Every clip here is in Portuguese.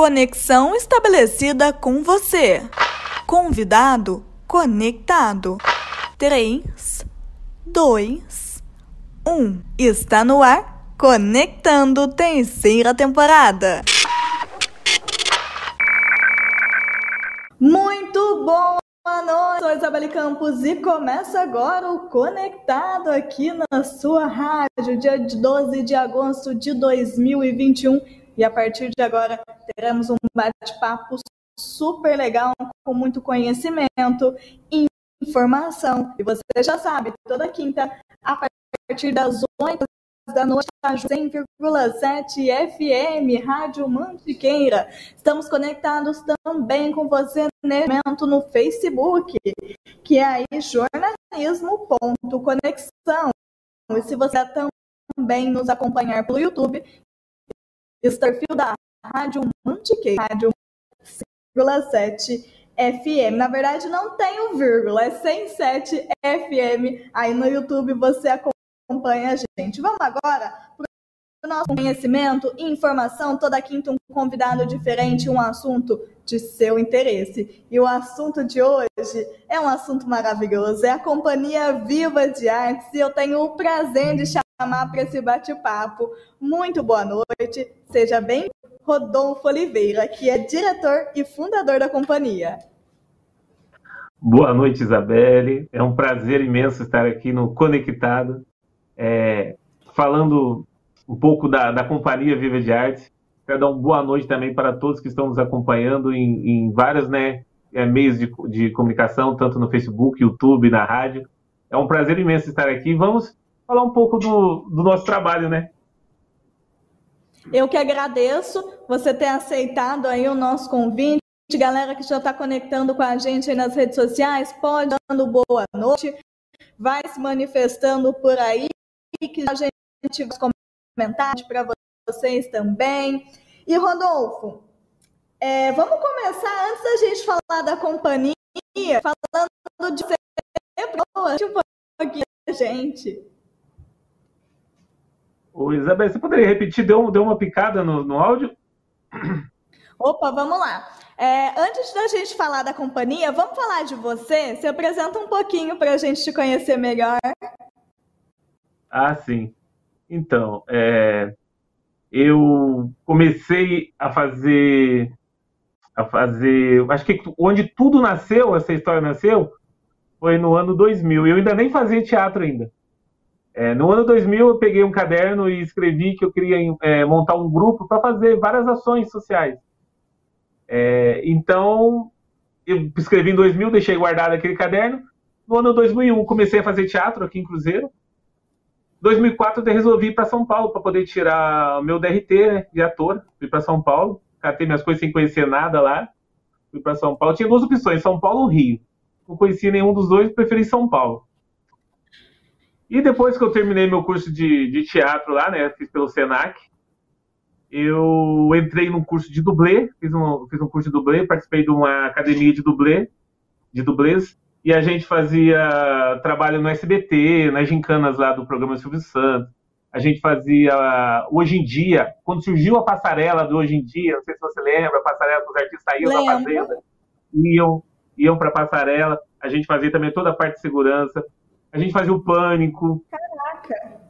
Conexão estabelecida com você. Convidado conectado. 3, 2, 1. Está no ar, conectando terceira temporada. Muito bom! Boa noite, sou Isabelle Campos e começa agora o Conectado aqui na sua rádio, dia 12 de agosto de 2021. E a partir de agora teremos um bate-papo super legal, com muito conhecimento, informação. E você já sabe, toda quinta, a partir das 8 da noite, 100,7 FM, Rádio Mantiqueira. Estamos conectados também com você nesse momento no Facebook, que é aí jornalismo.conexão. E se você também nos acompanhar pelo YouTube, Starfield da Rádio Mantiqueira, Rádio 100,7 FM. Na verdade, não tem o vírgula, é 107 FM. Aí no YouTube você acompanha a gente. Vamos agora para o nosso conhecimento e informação. Toda quinta um convidado diferente, um assunto de seu interesse. E o assunto de hoje é um assunto maravilhoso. É a Companhia Viva de Artes e eu tenho o prazer de chamar para esse bate-papo. Muito boa noite, seja bem Rodolfo Oliveira, que é diretor e fundador da companhia. Boa noite, Isabelle. É um prazer imenso estar aqui no Conectado, é, falando um pouco da, da Companhia Viva de Artes. Quero dar uma boa noite também para todos que estão nos acompanhando em, em vários né, é, meios de, de comunicação, tanto no Facebook, YouTube, na rádio. É um prazer imenso estar aqui. Vamos falar um pouco do, do nosso trabalho, né? Eu que agradeço você ter aceitado aí o nosso convite. Galera que já está conectando com a gente aí nas redes sociais, pode dando boa noite, vai se manifestando por aí, que a gente vai comentar para vocês também. E Rodolfo, é, vamos começar antes da gente falar da companhia, falando de você, um pouquinho, gente. Ô, Isabel, você poderia repetir? Deu, deu uma picada no, no áudio? Opa, vamos lá. É, antes da gente falar da companhia, vamos falar de você? Se apresenta um pouquinho para a gente te conhecer melhor. Ah, sim. Então, é, eu comecei a fazer, a fazer, acho que onde tudo nasceu, essa história nasceu, foi no ano 2000. Eu ainda nem fazia teatro ainda. É, no ano 2000, eu peguei um caderno e escrevi que eu queria é, montar um grupo para fazer várias ações sociais. É, então, eu escrevi em 2000, deixei guardado aquele caderno. No ano 2001, comecei a fazer teatro aqui em Cruzeiro. 2004, eu resolvi ir para São Paulo para poder tirar meu DRT né, de ator. Fui para São Paulo, catei minhas coisas sem conhecer nada lá. Fui para São Paulo. Tinha duas opções, São Paulo ou Rio. Não conhecia nenhum dos dois, preferi São Paulo. E depois que eu terminei meu curso de, de teatro lá, né, fiz pelo Senac, eu entrei num curso de dublê, fiz um, fiz um curso de dublê, participei de uma academia de dublê, de dublês, e a gente fazia trabalho no SBT, nas gincanas lá do programa Silvio Santos. A gente fazia, hoje em dia, quando surgiu a passarela do Hoje em Dia, não sei se você lembra, a passarela que os artistas saíam da fazenda, iam, iam para a passarela, a gente fazia também toda a parte de segurança a gente fazia o Pânico. Caraca!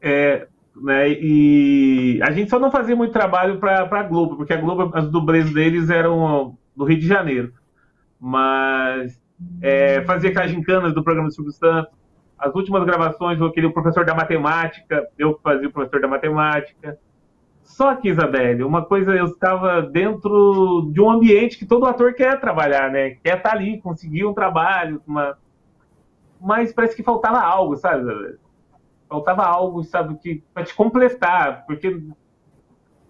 É, né, e a gente só não fazia muito trabalho para a Globo, porque a Globo, as dublês deles eram do Rio de Janeiro. Mas é, fazia aquelas gincanas do programa do Silvio Santos. As últimas gravações, eu queria o professor da matemática, eu fazia o professor da matemática. Só que, Isabelle, uma coisa, eu estava dentro de um ambiente que todo ator quer trabalhar, né? Quer estar ali, conseguir um trabalho, uma, mas parece que faltava algo, sabe? Faltava algo, sabe, que para te completar, porque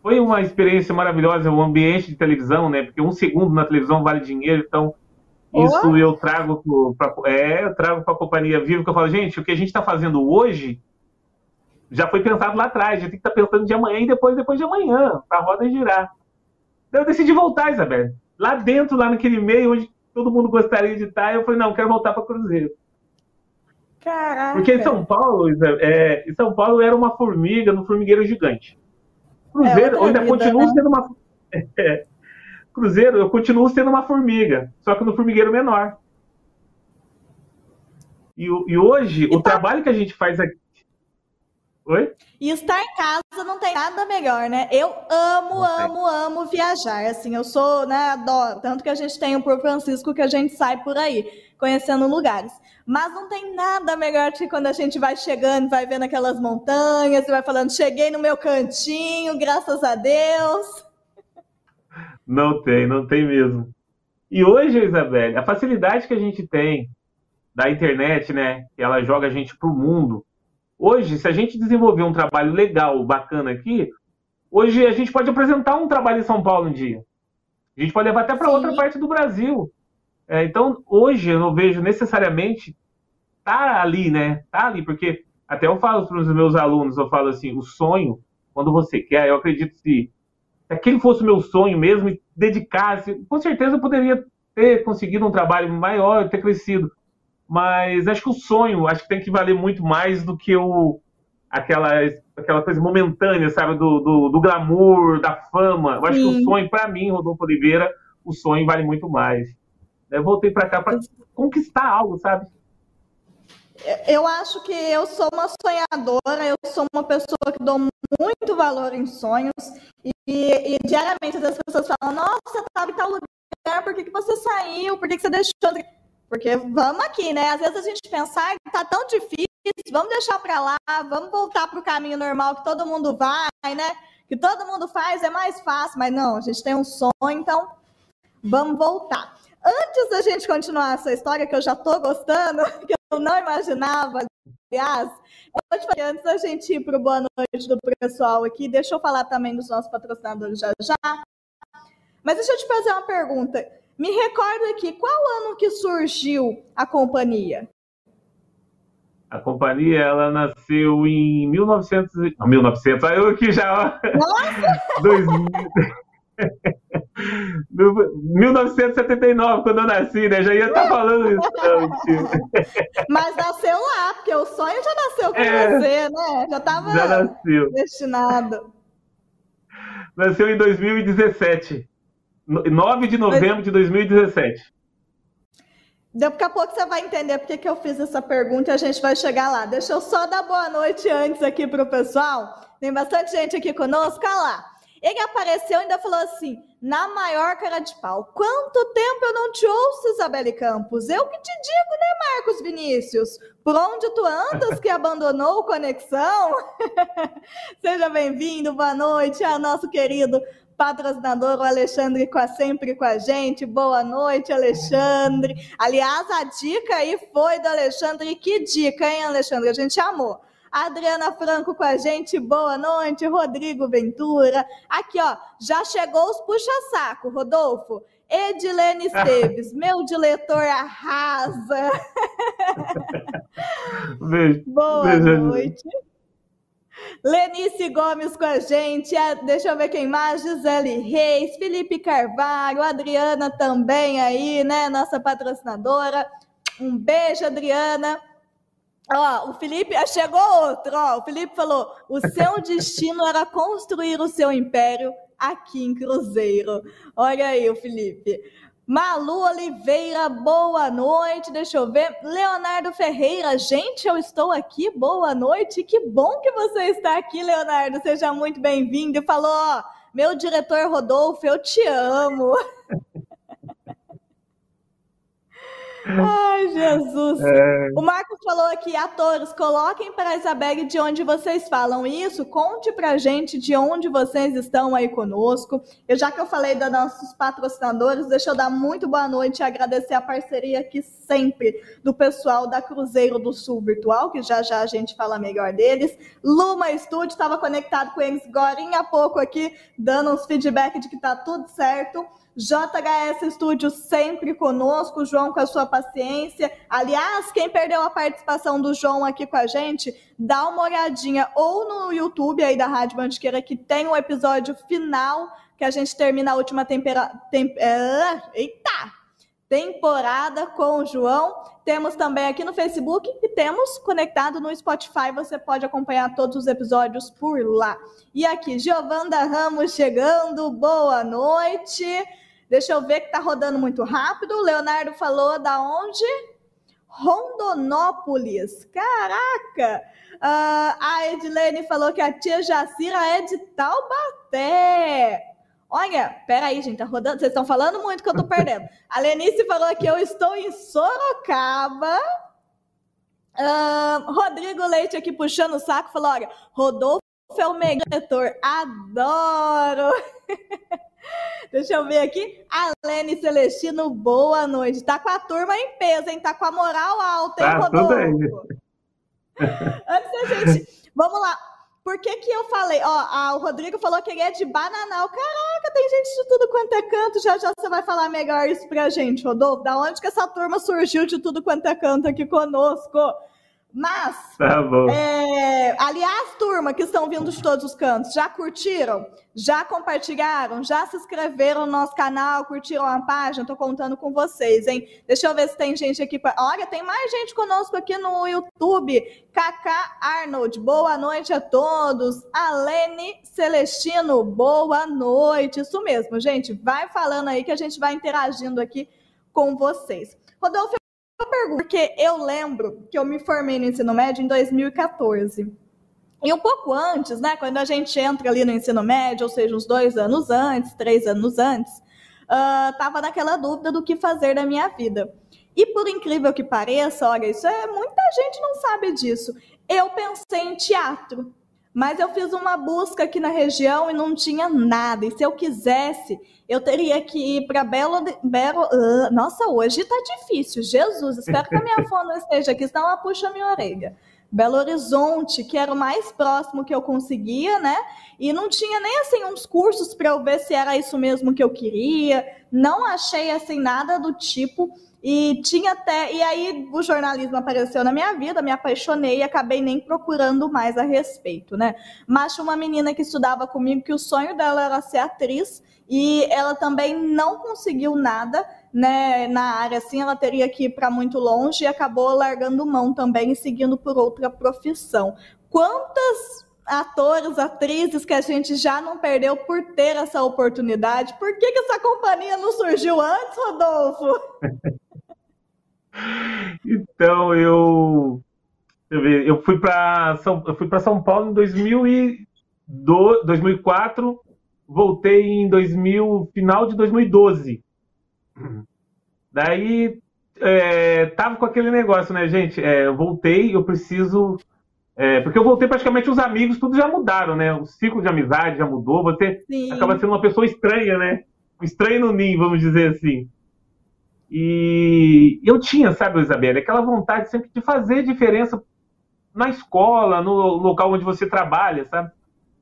foi uma experiência maravilhosa o ambiente de televisão, né? Porque um segundo na televisão vale dinheiro, então isso oh. eu trago para é, eu trago para a companhia viva que eu falo, gente, o que a gente está fazendo hoje já foi pensado lá atrás, a gente tem que estar tá pensando de amanhã e depois depois de amanhã, para a roda girar. Então eu decidi voltar, Isabel. Lá dentro, lá naquele meio onde todo mundo gostaria de estar, eu falei, não, quero voltar para Cruzeiro. Caraca. Porque em São Paulo, é, em São Paulo era uma formiga no formigueiro gigante. Cruzeiro, é ainda continua sendo uma. É. Cruzeiro, eu continuo sendo uma formiga, só que no formigueiro menor. E, e hoje, e o tá... trabalho que a gente faz aqui. Oi? E estar em casa não tem nada melhor, né? Eu amo, amo, amo viajar. Assim, eu sou, né, adoro. Tanto que a gente tem o Por Francisco que a gente sai por aí, conhecendo lugares. Mas não tem nada melhor que quando a gente vai chegando, vai vendo aquelas montanhas, e vai falando, cheguei no meu cantinho, graças a Deus. Não tem, não tem mesmo. E hoje, Isabelle, a facilidade que a gente tem da internet, né? Que ela joga a gente para o mundo. Hoje, se a gente desenvolver um trabalho legal, bacana aqui, hoje a gente pode apresentar um trabalho em São Paulo um dia. A gente pode levar até para outra parte do Brasil. É, então, hoje eu não vejo necessariamente tá ali, né? Tá ali, porque até eu falo para os meus alunos, eu falo assim, o sonho, quando você quer, eu acredito que se aquele fosse o meu sonho mesmo e dedicasse, com certeza eu poderia ter conseguido um trabalho maior, ter crescido. Mas acho que o sonho, acho que tem que valer muito mais do que o aquela aquela coisa momentânea, sabe, do, do, do glamour, da fama. Eu acho Sim. que o sonho, para mim, Rodolfo Oliveira, o sonho vale muito mais. Eu voltei para cá para conquistar algo, sabe? Eu acho que eu sou uma sonhadora, eu sou uma pessoa que dou muito valor em sonhos e, e diariamente as pessoas falam: Nossa, estava em tal lugar, por que, que você saiu? Por que, que você deixou? Porque vamos aqui, né? Às vezes a gente pensar que tá tão difícil, vamos deixar para lá, vamos voltar para o caminho normal que todo mundo vai, né? Que todo mundo faz, é mais fácil, mas não, a gente tem um sonho, então vamos voltar. Antes da gente continuar essa história, que eu já tô gostando, que eu não imaginava, aliás, antes da gente ir para o boa noite do pessoal aqui, deixa eu falar também dos nossos patrocinadores já já. Mas deixa eu te fazer uma pergunta. Me recordo aqui, qual ano que surgiu a companhia? A companhia, ela nasceu em 1900... Não, 1900, aí eu aqui já... Nossa! 2000... 1979, quando eu nasci, né? Já ia estar tá falando isso. Mas nasceu lá, porque o sonho já nasceu com é, você, né? Já estava destinado. Nasceu em 2017. 9 de novembro Mas... de 2017. Daqui a pouco você vai entender porque que eu fiz essa pergunta e a gente vai chegar lá. Deixa eu só dar boa noite antes aqui para o pessoal. Tem bastante gente aqui conosco. Olha lá. Ele apareceu e ainda falou assim, na maior cara de pau. Quanto tempo eu não te ouço, Isabelle Campos? Eu que te digo, né, Marcos Vinícius? Por onde tu andas que abandonou o Conexão? Seja bem-vindo, boa noite ao nosso querido patrocinador, o Alexandre, com a, sempre com a gente. Boa noite, Alexandre. Aliás, a dica aí foi do Alexandre. Que dica, hein, Alexandre? A gente amou. Adriana Franco com a gente, boa noite. Rodrigo Ventura. Aqui, ó, já chegou os puxa-saco, Rodolfo. Edilene Esteves, meu diretor arrasa. Beijo. Boa Beijo. noite. Lenice Gomes com a gente, deixa eu ver quem mais, Gisele Reis, Felipe Carvalho, Adriana também aí, né, nossa patrocinadora. Um beijo, Adriana. Ó, o Felipe, ah, chegou outro, ó, o Felipe falou, o seu destino era construir o seu império aqui em Cruzeiro. Olha aí o Felipe. Malu Oliveira, boa noite. Deixa eu ver. Leonardo Ferreira, gente, eu estou aqui. Boa noite. Que bom que você está aqui, Leonardo. Seja muito bem-vindo. Falou, ó, meu diretor Rodolfo, eu te amo. Ai, Jesus. É... O Marcos falou aqui, atores, coloquem para a Isabelle de onde vocês falam isso. Conte para gente de onde vocês estão aí conosco. Eu, já que eu falei dos nossos patrocinadores, deixa eu dar muito boa noite e agradecer a parceria aqui sempre do pessoal da Cruzeiro do Sul Virtual, que já já a gente fala melhor deles. Luma Studio, estava conectado com eles agora há pouco aqui, dando uns feedback de que tá tudo certo. JHS Estúdio sempre conosco, João com a sua paciência. Aliás, quem perdeu a participação do João aqui com a gente, dá uma olhadinha ou no YouTube aí da Rádio Mantiqueira, que tem o um episódio final, que a gente termina a última tempera... Tem... É... Eita! temporada com o João. Temos também aqui no Facebook e temos conectado no Spotify. Você pode acompanhar todos os episódios por lá. E aqui, Giovanda Ramos chegando. Boa noite. Deixa eu ver que tá rodando muito rápido. O Leonardo falou da onde? Rondonópolis. Caraca! Uh, a Edilene falou que a tia Jacira é de Taubaté. Olha, peraí, gente, tá rodando. Vocês estão falando muito que eu tô perdendo. A Lenice falou que eu estou em Sorocaba. Uh, Rodrigo Leite aqui puxando o saco falou: olha, Rodolfo é o melhor diretor. Adoro! Deixa eu ver aqui. Alene Celestino, boa noite. Tá com a turma em peso, hein? Tá com a moral alta, hein, tá, Rodolfo? Antes da gente. Vamos lá. Por que, que eu falei? Ó, o Rodrigo falou que ele é de Bananal. Caraca, tem gente de tudo quanto é canto. Já já você vai falar melhor isso pra gente, Rodolfo. Da onde que essa turma surgiu de tudo quanto é canto aqui conosco? Mas, tá é, aliás, turma que estão vindo de todos os cantos, já curtiram? Já compartilharam? Já se inscreveram no nosso canal? Curtiram a página? Tô contando com vocês, hein? Deixa eu ver se tem gente aqui. Olha, tem mais gente conosco aqui no YouTube. Kaká Arnold, boa noite a todos. Alene Celestino, boa noite. Isso mesmo, gente. Vai falando aí que a gente vai interagindo aqui com vocês. Rodolfo, pergunta, porque eu lembro que eu me formei no ensino médio em 2014. E um pouco antes, né, quando a gente entra ali no ensino médio, ou seja, uns dois anos antes, três anos antes, uh, naquela dúvida do que fazer da minha vida. E por incrível que pareça, olha, isso é muita gente não sabe disso. Eu pensei em teatro. Mas eu fiz uma busca aqui na região e não tinha nada. E se eu quisesse, eu teria que ir para Belo, Belo. Uh, nossa, hoje tá difícil. Jesus, espero que a minha fone esteja aqui, senão ela puxa a minha orelha. Belo Horizonte, que era o mais próximo que eu conseguia, né? E não tinha nem assim uns cursos para eu ver se era isso mesmo que eu queria. Não achei assim nada do tipo. E tinha até. E aí o jornalismo apareceu na minha vida, me apaixonei e acabei nem procurando mais a respeito, né? Mas tinha uma menina que estudava comigo que o sonho dela era ser atriz e ela também não conseguiu nada. Né, na área assim, ela teria que ir para muito longe e acabou largando mão também e seguindo por outra profissão. Quantas atores, atrizes que a gente já não perdeu por ter essa oportunidade? Por que, que essa companhia não surgiu antes, Rodolfo? Então eu eu fui para São eu fui para São Paulo em 2002, 2004, voltei em 2000 final de 2012. Daí é, tava com aquele negócio, né, gente? É, eu voltei, eu preciso é, porque eu voltei praticamente os amigos, tudo já mudaram, né? O ciclo de amizade já mudou. Você Sim. acaba sendo uma pessoa estranha, né? Estranho no ninho, vamos dizer assim. E eu tinha, sabe, Isabela, aquela vontade sempre de fazer diferença na escola, no local onde você trabalha, sabe?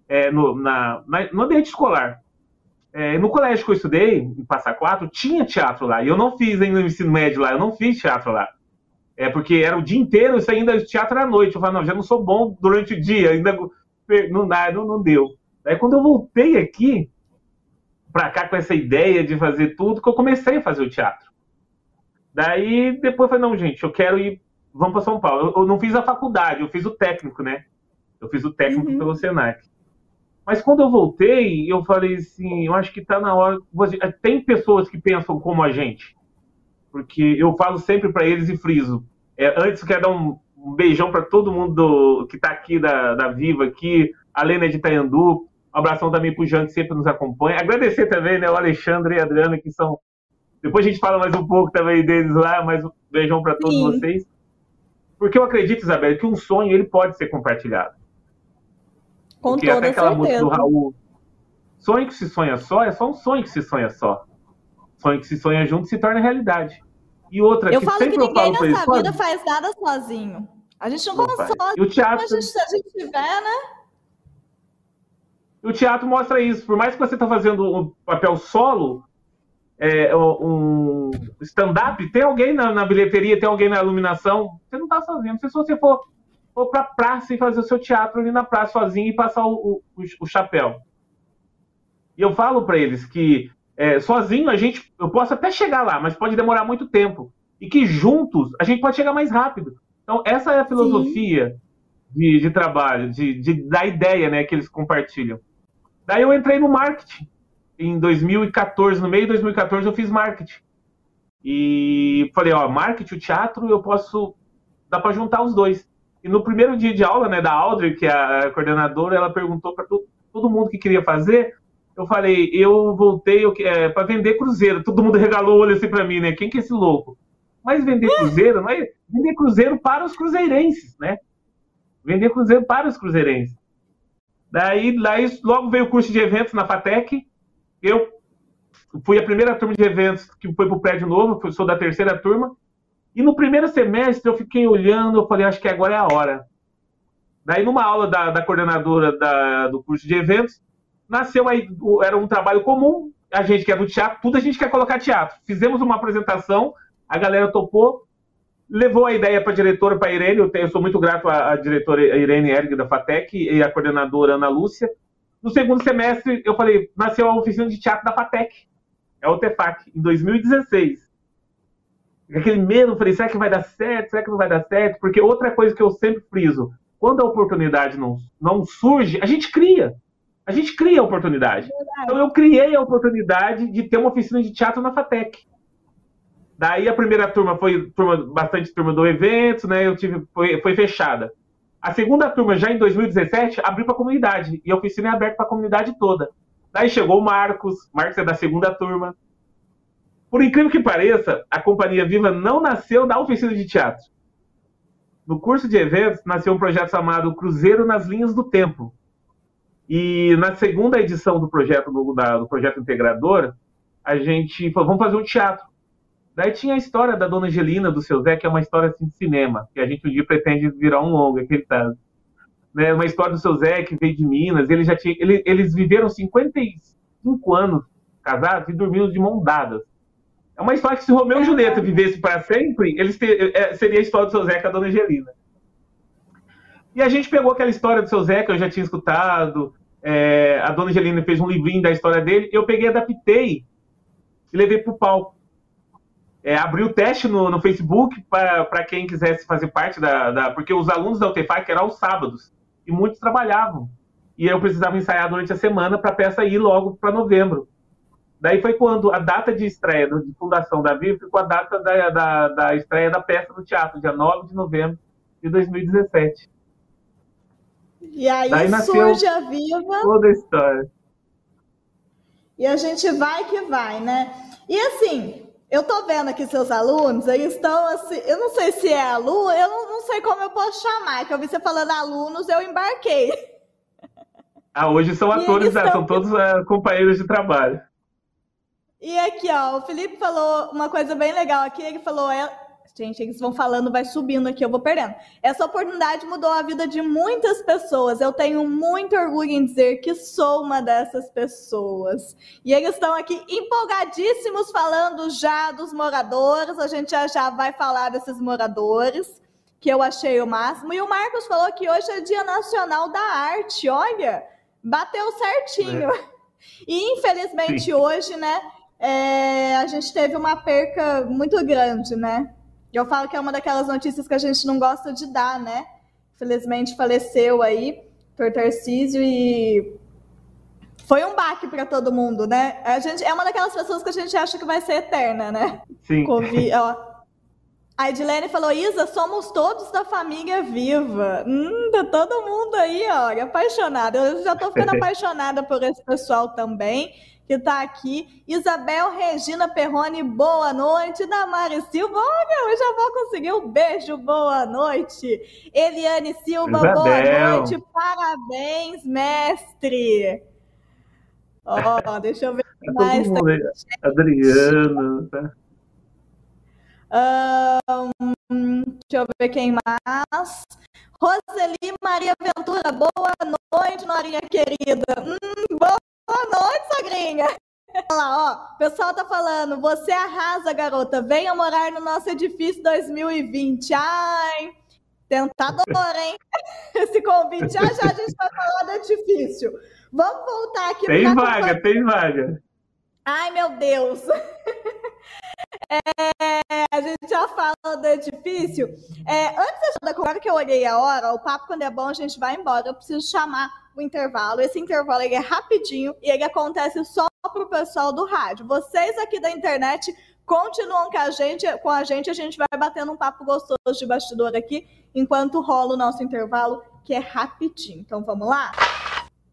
É, no, na, na, no ambiente escolar. É, no colégio que eu estudei, em Passa Quatro, tinha teatro lá. E eu não fiz ainda no ensino médio lá, eu não fiz teatro lá. É porque era o dia inteiro, isso ainda teatro à noite. Eu falei, não, já não sou bom durante o dia, ainda não dá, não, não deu. Daí quando eu voltei aqui, para cá com essa ideia de fazer tudo, que eu comecei a fazer o teatro. Daí depois falei, não, gente, eu quero ir, vamos para São Paulo. Eu, eu, não fiz a faculdade, eu fiz o técnico, né? Eu fiz o técnico uhum. pelo Senac. Mas quando eu voltei, eu falei assim, eu acho que está na hora. Tem pessoas que pensam como a gente. Porque eu falo sempre para eles e friso. É, antes, eu quero dar um, um beijão para todo mundo do, que está aqui da, da Viva, aqui, a Lena de Itaiandu, um abração também para o Jean, que sempre nos acompanha. Agradecer também né, o Alexandre e a Adriana, que são depois a gente fala mais um pouco também deles lá, mas um beijão para todos Sim. vocês. Porque eu acredito, Isabel, que um sonho ele pode ser compartilhado. Com Porque toda até aquela certeza. música do Raul, sonho que se sonha só é só um sonho que se sonha só. Sonho que se sonha junto se torna realidade. E outra eu que falo sempre que ninguém eu falo nessa vida faz nada sozinho. A gente não consegue. E o teatro... Se a gente, a gente tiver, né? O teatro mostra isso. Por mais que você está fazendo um papel solo, é, um stand-up, tem alguém na, na, bilheteria, tem alguém na iluminação, você não está sozinho. Se você for, for para a praça e fazer o seu teatro ali na praça sozinho e passar o, o, o chapéu. E eu falo para eles que é, sozinho a gente, eu posso até chegar lá, mas pode demorar muito tempo. E que juntos a gente pode chegar mais rápido. Então, essa é a filosofia de, de, trabalho, de, de, da ideia né, que eles compartilham. Daí eu entrei no marketing. Em 2014, no meio de 2014, eu fiz marketing. E falei, ó, marketing, o teatro, eu posso. dá para juntar os dois. E no primeiro dia de aula, né, da Audrey, que é a coordenadora, ela perguntou para todo mundo que queria fazer. Eu falei, eu voltei é, para vender cruzeiro. Todo mundo regalou o olho assim para mim, né? Quem que é esse louco? Mas vender cruzeiro, não é vender cruzeiro para os cruzeirenses, né? Vender cruzeiro para os cruzeirenses. Daí, daí logo veio o curso de eventos na FATEC. Eu fui a primeira turma de eventos que foi para o prédio novo, sou da terceira turma. E no primeiro semestre eu fiquei olhando, eu falei, acho que agora é a hora. Daí, numa aula da, da coordenadora da, do curso de eventos, nasceu aí, era um trabalho comum, a gente que é do teatro, tudo a gente quer colocar teatro. Fizemos uma apresentação, a galera topou, levou a ideia para a diretora, para a Irene, eu, tenho, eu, sou muito grato à, à diretora Irene Erg da FATEC e à coordenadora Ana Lúcia. No segundo semestre, eu falei, nasceu a oficina de teatro da FATEC, é o TEFAC, em 2016 aquele medo, falei, será que vai dar certo? Será que não vai dar certo? Porque outra coisa que eu sempre friso, quando a oportunidade não, não surge, a gente cria. A gente cria a oportunidade. Então eu criei a oportunidade de ter uma oficina de teatro na FATEC. Daí a primeira turma foi turma, bastante turma do evento, né? Eu tive, foi, foi fechada. A segunda turma, já em 2017, abriu para a comunidade. E a oficina é aberta para a comunidade toda. Daí chegou o Marcos, Marcos é da segunda turma. Por incrível que pareça, a Companhia Viva não nasceu da oficina de teatro. No curso de eventos, nasceu um projeto chamado Cruzeiro nas Linhas do Tempo. E na segunda edição do projeto, do, da, do projeto integrador, a gente falou, vamos fazer um teatro. Daí tinha a história da Dona Angelina, do seu Zé, que é uma história assim, de cinema, que a gente um dia pretende virar um longo, aquele tá. Né, uma história do seu Zé, que veio de Minas, ele já tinha, ele, eles viveram 55 anos casados e dormindo de mão dadas. É uma história que se Romeu e Julieta vivesse para sempre, eles ter, é, seria a história do seu Zeca e a Dona Angelina. E a gente pegou aquela história do seu Zeca, eu já tinha escutado, é, a Dona Angelina fez um livrinho da história dele, eu peguei, adaptei e levei para o palco. É, o teste no, no Facebook para quem quisesse fazer parte da, da, Porque os alunos da UTFAC eram aos sábados, e muitos trabalhavam. E eu precisava ensaiar durante a semana para a peça ir logo para novembro. Daí foi quando a data de estreia, de fundação da Viva, ficou a data da, da, da estreia da peça no teatro, dia 9 de novembro de 2017. E aí Daí surge a Viva. Toda a história. E a gente vai que vai, né? E assim, eu tô vendo aqui seus alunos, eles estão assim, eu não sei se é aluno, eu não, não sei como eu posso chamar, que eu vi você falando alunos, eu embarquei. Ah, hoje são atores, né? são todos uh, companheiros de trabalho. E aqui, ó, o Felipe falou uma coisa bem legal aqui. Ele falou: é... gente, eles vão falando, vai subindo aqui, eu vou perdendo. Essa oportunidade mudou a vida de muitas pessoas. Eu tenho muito orgulho em dizer que sou uma dessas pessoas. E eles estão aqui empolgadíssimos falando já dos moradores. A gente já, já vai falar desses moradores, que eu achei o máximo. E o Marcos falou que hoje é Dia Nacional da Arte. Olha, bateu certinho. É. E infelizmente Sim. hoje, né? é, a gente teve uma perca muito grande, né? Eu falo que é uma daquelas notícias que a gente não gosta de dar, né? Felizmente faleceu aí, Tor Tarcísio, e foi um baque para todo mundo, né? A gente é uma daquelas pessoas que a gente acha que vai ser eterna, né? Sim. Covid, ó. A Edilene falou, Isa, somos todos da família viva. Hum, tá todo mundo aí, ó, apaixonado. Eu já tô ficando apaixonada por esse pessoal também que está aqui. Isabel Regina Perrone, boa noite. Damari Silva, olha, eu já vou conseguir um beijo, boa noite. Eliane Silva, Isabel. boa noite. Parabéns, mestre. Ó, oh, deixa eu ver é mais. Tá Adriano, tá? Um, deixa eu ver quem mais. Roseli Maria Ventura, boa noite, Norinha querida. Hum, boa Boa noite, sogrinha. Olha lá, ó. O pessoal tá falando, você arrasa, garota. Venha morar no nosso edifício 2020. Ai, tentador, hein? Esse convite. Já já a gente vai falar do edifício. Vamos voltar aqui Tem vaga, tem vaga. Ai, meu Deus! É, a gente já fala do edifício. É, antes da agora que eu olhei a hora, o papo quando é bom a gente vai embora. Eu preciso chamar o intervalo. Esse intervalo é rapidinho e ele acontece só para o pessoal do rádio. Vocês aqui da internet continuam com a gente, com a gente, a gente vai batendo um papo gostoso de bastidor aqui, enquanto rola o nosso intervalo, que é rapidinho. Então vamos lá?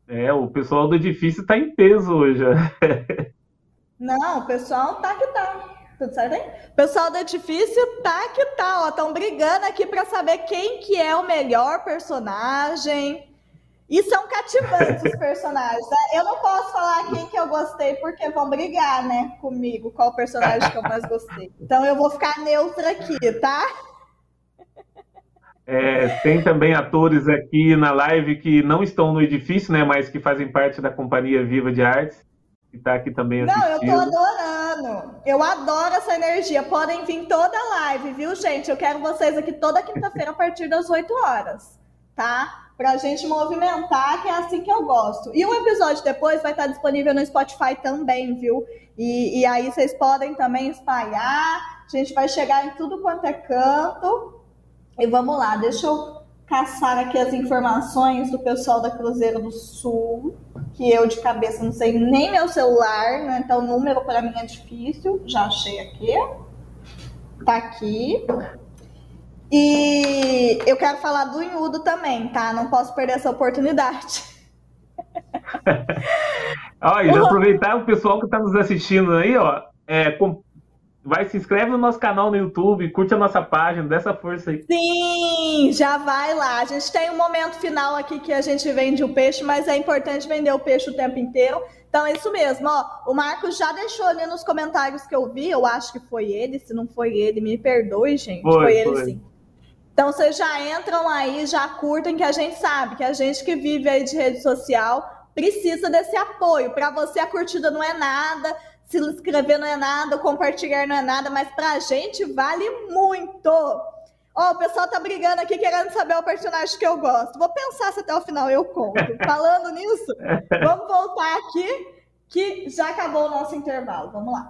É, o pessoal do edifício está em peso hoje. Não, o pessoal tá que tá. Tudo certo aí? Pessoal do edifício tá que tá, ó. Estão brigando aqui para saber quem que é o melhor personagem. E são cativantes os personagens. Né? Eu não posso falar quem que eu gostei, porque vão brigar, né, comigo, qual personagem que eu mais gostei. Então eu vou ficar neutra aqui, tá? É, tem também atores aqui na live que não estão no edifício, né, mas que fazem parte da Companhia Viva de Artes, que está aqui também assistindo. Não, eu tô adorando. Eu adoro essa energia. Podem vir toda a live, viu, gente? Eu quero vocês aqui toda quinta-feira a partir das 8 horas, tá? Pra gente movimentar, que é assim que eu gosto. E o episódio depois vai estar disponível no Spotify também, viu? E, e aí vocês podem também espalhar. A gente vai chegar em tudo quanto é canto. E vamos lá, deixa eu caçar aqui as informações do pessoal da Cruzeiro do Sul, que eu de cabeça não sei nem meu celular, né? Então o número para mim é difícil. Já achei aqui. Tá aqui. E eu quero falar do Inhudo também, tá? Não posso perder essa oportunidade. Olha, já aproveitar o pessoal que está nos assistindo aí, ó. É, com... Vai, se inscreve no nosso canal no YouTube, curte a nossa página, dessa força aí. Sim, já vai lá. A gente tem um momento final aqui que a gente vende o peixe, mas é importante vender o peixe o tempo inteiro. Então é isso mesmo, ó. O Marcos já deixou ali nos comentários que eu vi, eu acho que foi ele, se não foi ele, me perdoe, gente. Foi, foi ele foi. sim. Então vocês já entram aí, já curtem, que a gente sabe que a gente que vive aí de rede social precisa desse apoio. Para você a curtida não é nada, se inscrever não é nada, compartilhar não é nada, mas para a gente vale muito. Ó, oh, o pessoal tá brigando aqui querendo saber o personagem que eu gosto. Vou pensar se até o final eu conto. Falando nisso, vamos voltar aqui que já acabou o nosso intervalo. Vamos lá.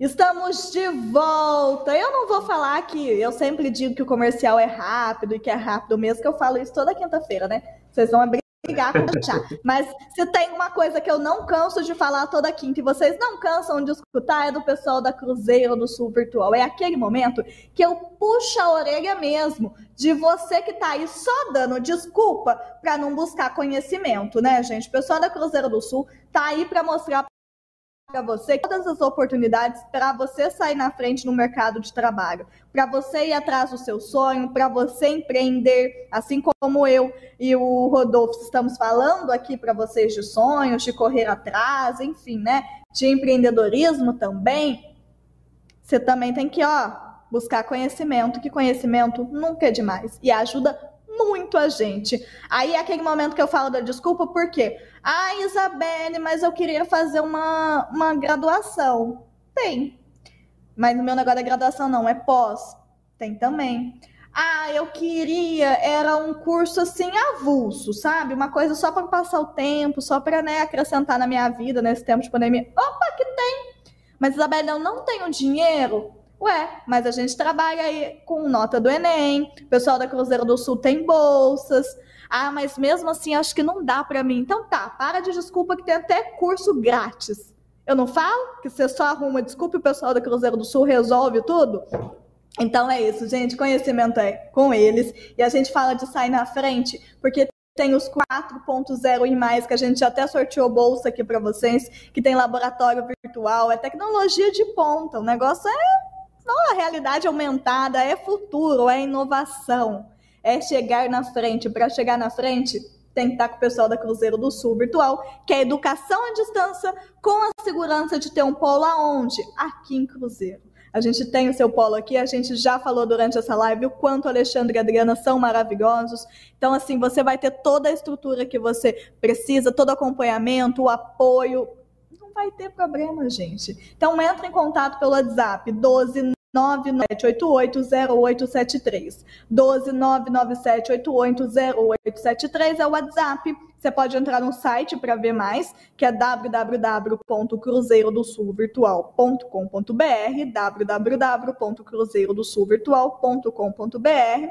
Estamos de volta. Eu não vou falar que eu sempre digo que o comercial é rápido e que é rápido mesmo, que eu falo isso toda quinta-feira, né? Vocês vão brigar com deixar. Mas se tem uma coisa que eu não canso de falar toda quinta e vocês não cansam de escutar, é do pessoal da Cruzeiro do Sul Virtual. É aquele momento que eu puxo a orelha mesmo de você que tá aí só dando desculpa para não buscar conhecimento, né, gente? O pessoal da Cruzeiro do Sul tá aí para mostrar para você todas as oportunidades para você sair na frente no mercado de trabalho, para você ir atrás do seu sonho, para você empreender, assim como eu e o Rodolfo estamos falando aqui para vocês de sonhos, de correr atrás, enfim, né? De empreendedorismo também. Você também tem que, ó, buscar conhecimento, que conhecimento nunca é demais e ajuda muito a gente. Aí é aquele momento que eu falo da desculpa, por quê? Ah, Isabelle, mas eu queria fazer uma, uma graduação. Tem. Mas o meu negócio é graduação não, é pós. Tem também. Ah, eu queria, era um curso assim avulso, sabe? Uma coisa só para passar o tempo, só para né, acrescentar na minha vida nesse tempo de pandemia. Opa, que tem! Mas, Isabelle, eu não tenho dinheiro. Ué, mas a gente trabalha aí com nota do Enem, o pessoal da Cruzeiro do Sul tem bolsas. Ah, mas mesmo assim acho que não dá para mim. Então tá, para de desculpa que tem até curso grátis. Eu não falo que você só arruma desculpa e o pessoal da Cruzeiro do Sul resolve tudo? Então é isso, gente. Conhecimento é com eles. E a gente fala de sair na frente, porque tem os 4.0 e mais, que a gente até sorteou bolsa aqui para vocês, que tem laboratório virtual, é tecnologia de ponta. O negócio é não, a realidade aumentada, é futuro, é inovação é chegar na frente. Para chegar na frente, tem que estar com o pessoal da Cruzeiro do Sul Virtual, que é educação à distância com a segurança de ter um polo aonde? Aqui em Cruzeiro. A gente tem o seu polo aqui, a gente já falou durante essa live o quanto Alexandre e Adriana são maravilhosos. Então, assim, você vai ter toda a estrutura que você precisa, todo o acompanhamento, o apoio. Não vai ter problema, gente. Então, entra em contato pelo WhatsApp 12 997880873. 12997880873 é o WhatsApp. Você pode entrar no site para ver mais, que é www.cruzeirodosulvirtual.com.br, www.cruzeirodosulvirtual.com.br.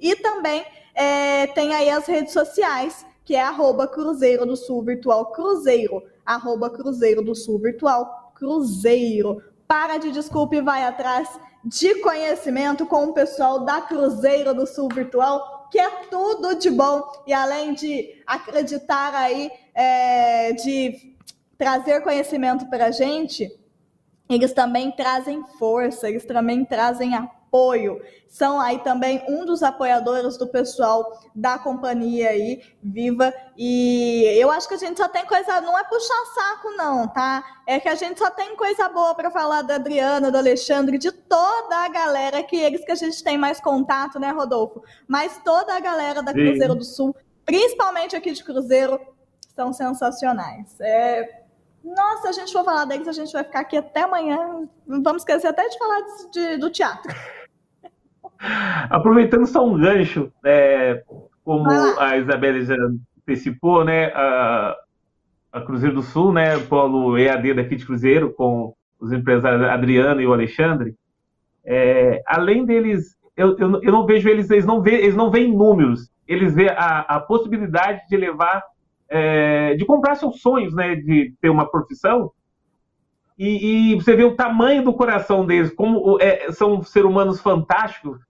E também é, tem aí as redes sociais, que é arroba Cruzeiro do Sul Virtual Cruzeiro, arroba Cruzeiro do Sul Virtual Cruzeiro. Para de desculpa e vai atrás de conhecimento com o pessoal da Cruzeiro do Sul Virtual, que é tudo de bom. E além de acreditar aí, é, de trazer conhecimento para a gente, eles também trazem força, eles também trazem apoio apoio. São aí também um dos apoiadores do pessoal da companhia aí, Viva. E eu acho que a gente só tem coisa, não é puxar saco não, tá? É que a gente só tem coisa boa para falar da Adriana, do Alexandre, de toda a galera, que eles que a gente tem mais contato, né, Rodolfo? Mas toda a galera da Cruzeiro Sim. do Sul, principalmente aqui de Cruzeiro, são sensacionais. É, nossa, a gente for falar deles, a gente vai ficar aqui até amanhã. Vamos esquecer até de falar de, de, do teatro. Aproveitando só um gancho, é, como a Isabela já antecipou, né, a, a, Cruzeiro do Sul, né, o polo EAD daqui de Cruzeiro, com os empresários Adriano e o Alexandre, é, além deles, eu, eu, eu, não vejo eles, eles não, vê, eles não veem números, eles veem a, a possibilidade de levar, é, de comprar seus sonhos, né, de ter uma profissão, e, e, você vê o tamanho do coração deles, como é, são seres humanos fantásticos,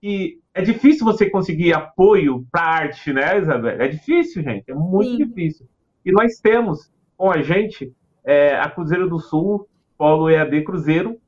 que é difícil você conseguir apoio para arte, né, Isabel? É difícil, gente, é muito Sim. difícil. E nós temos com a gente é, a Cruzeiro do Sul, Polo EAD Cruzeiro,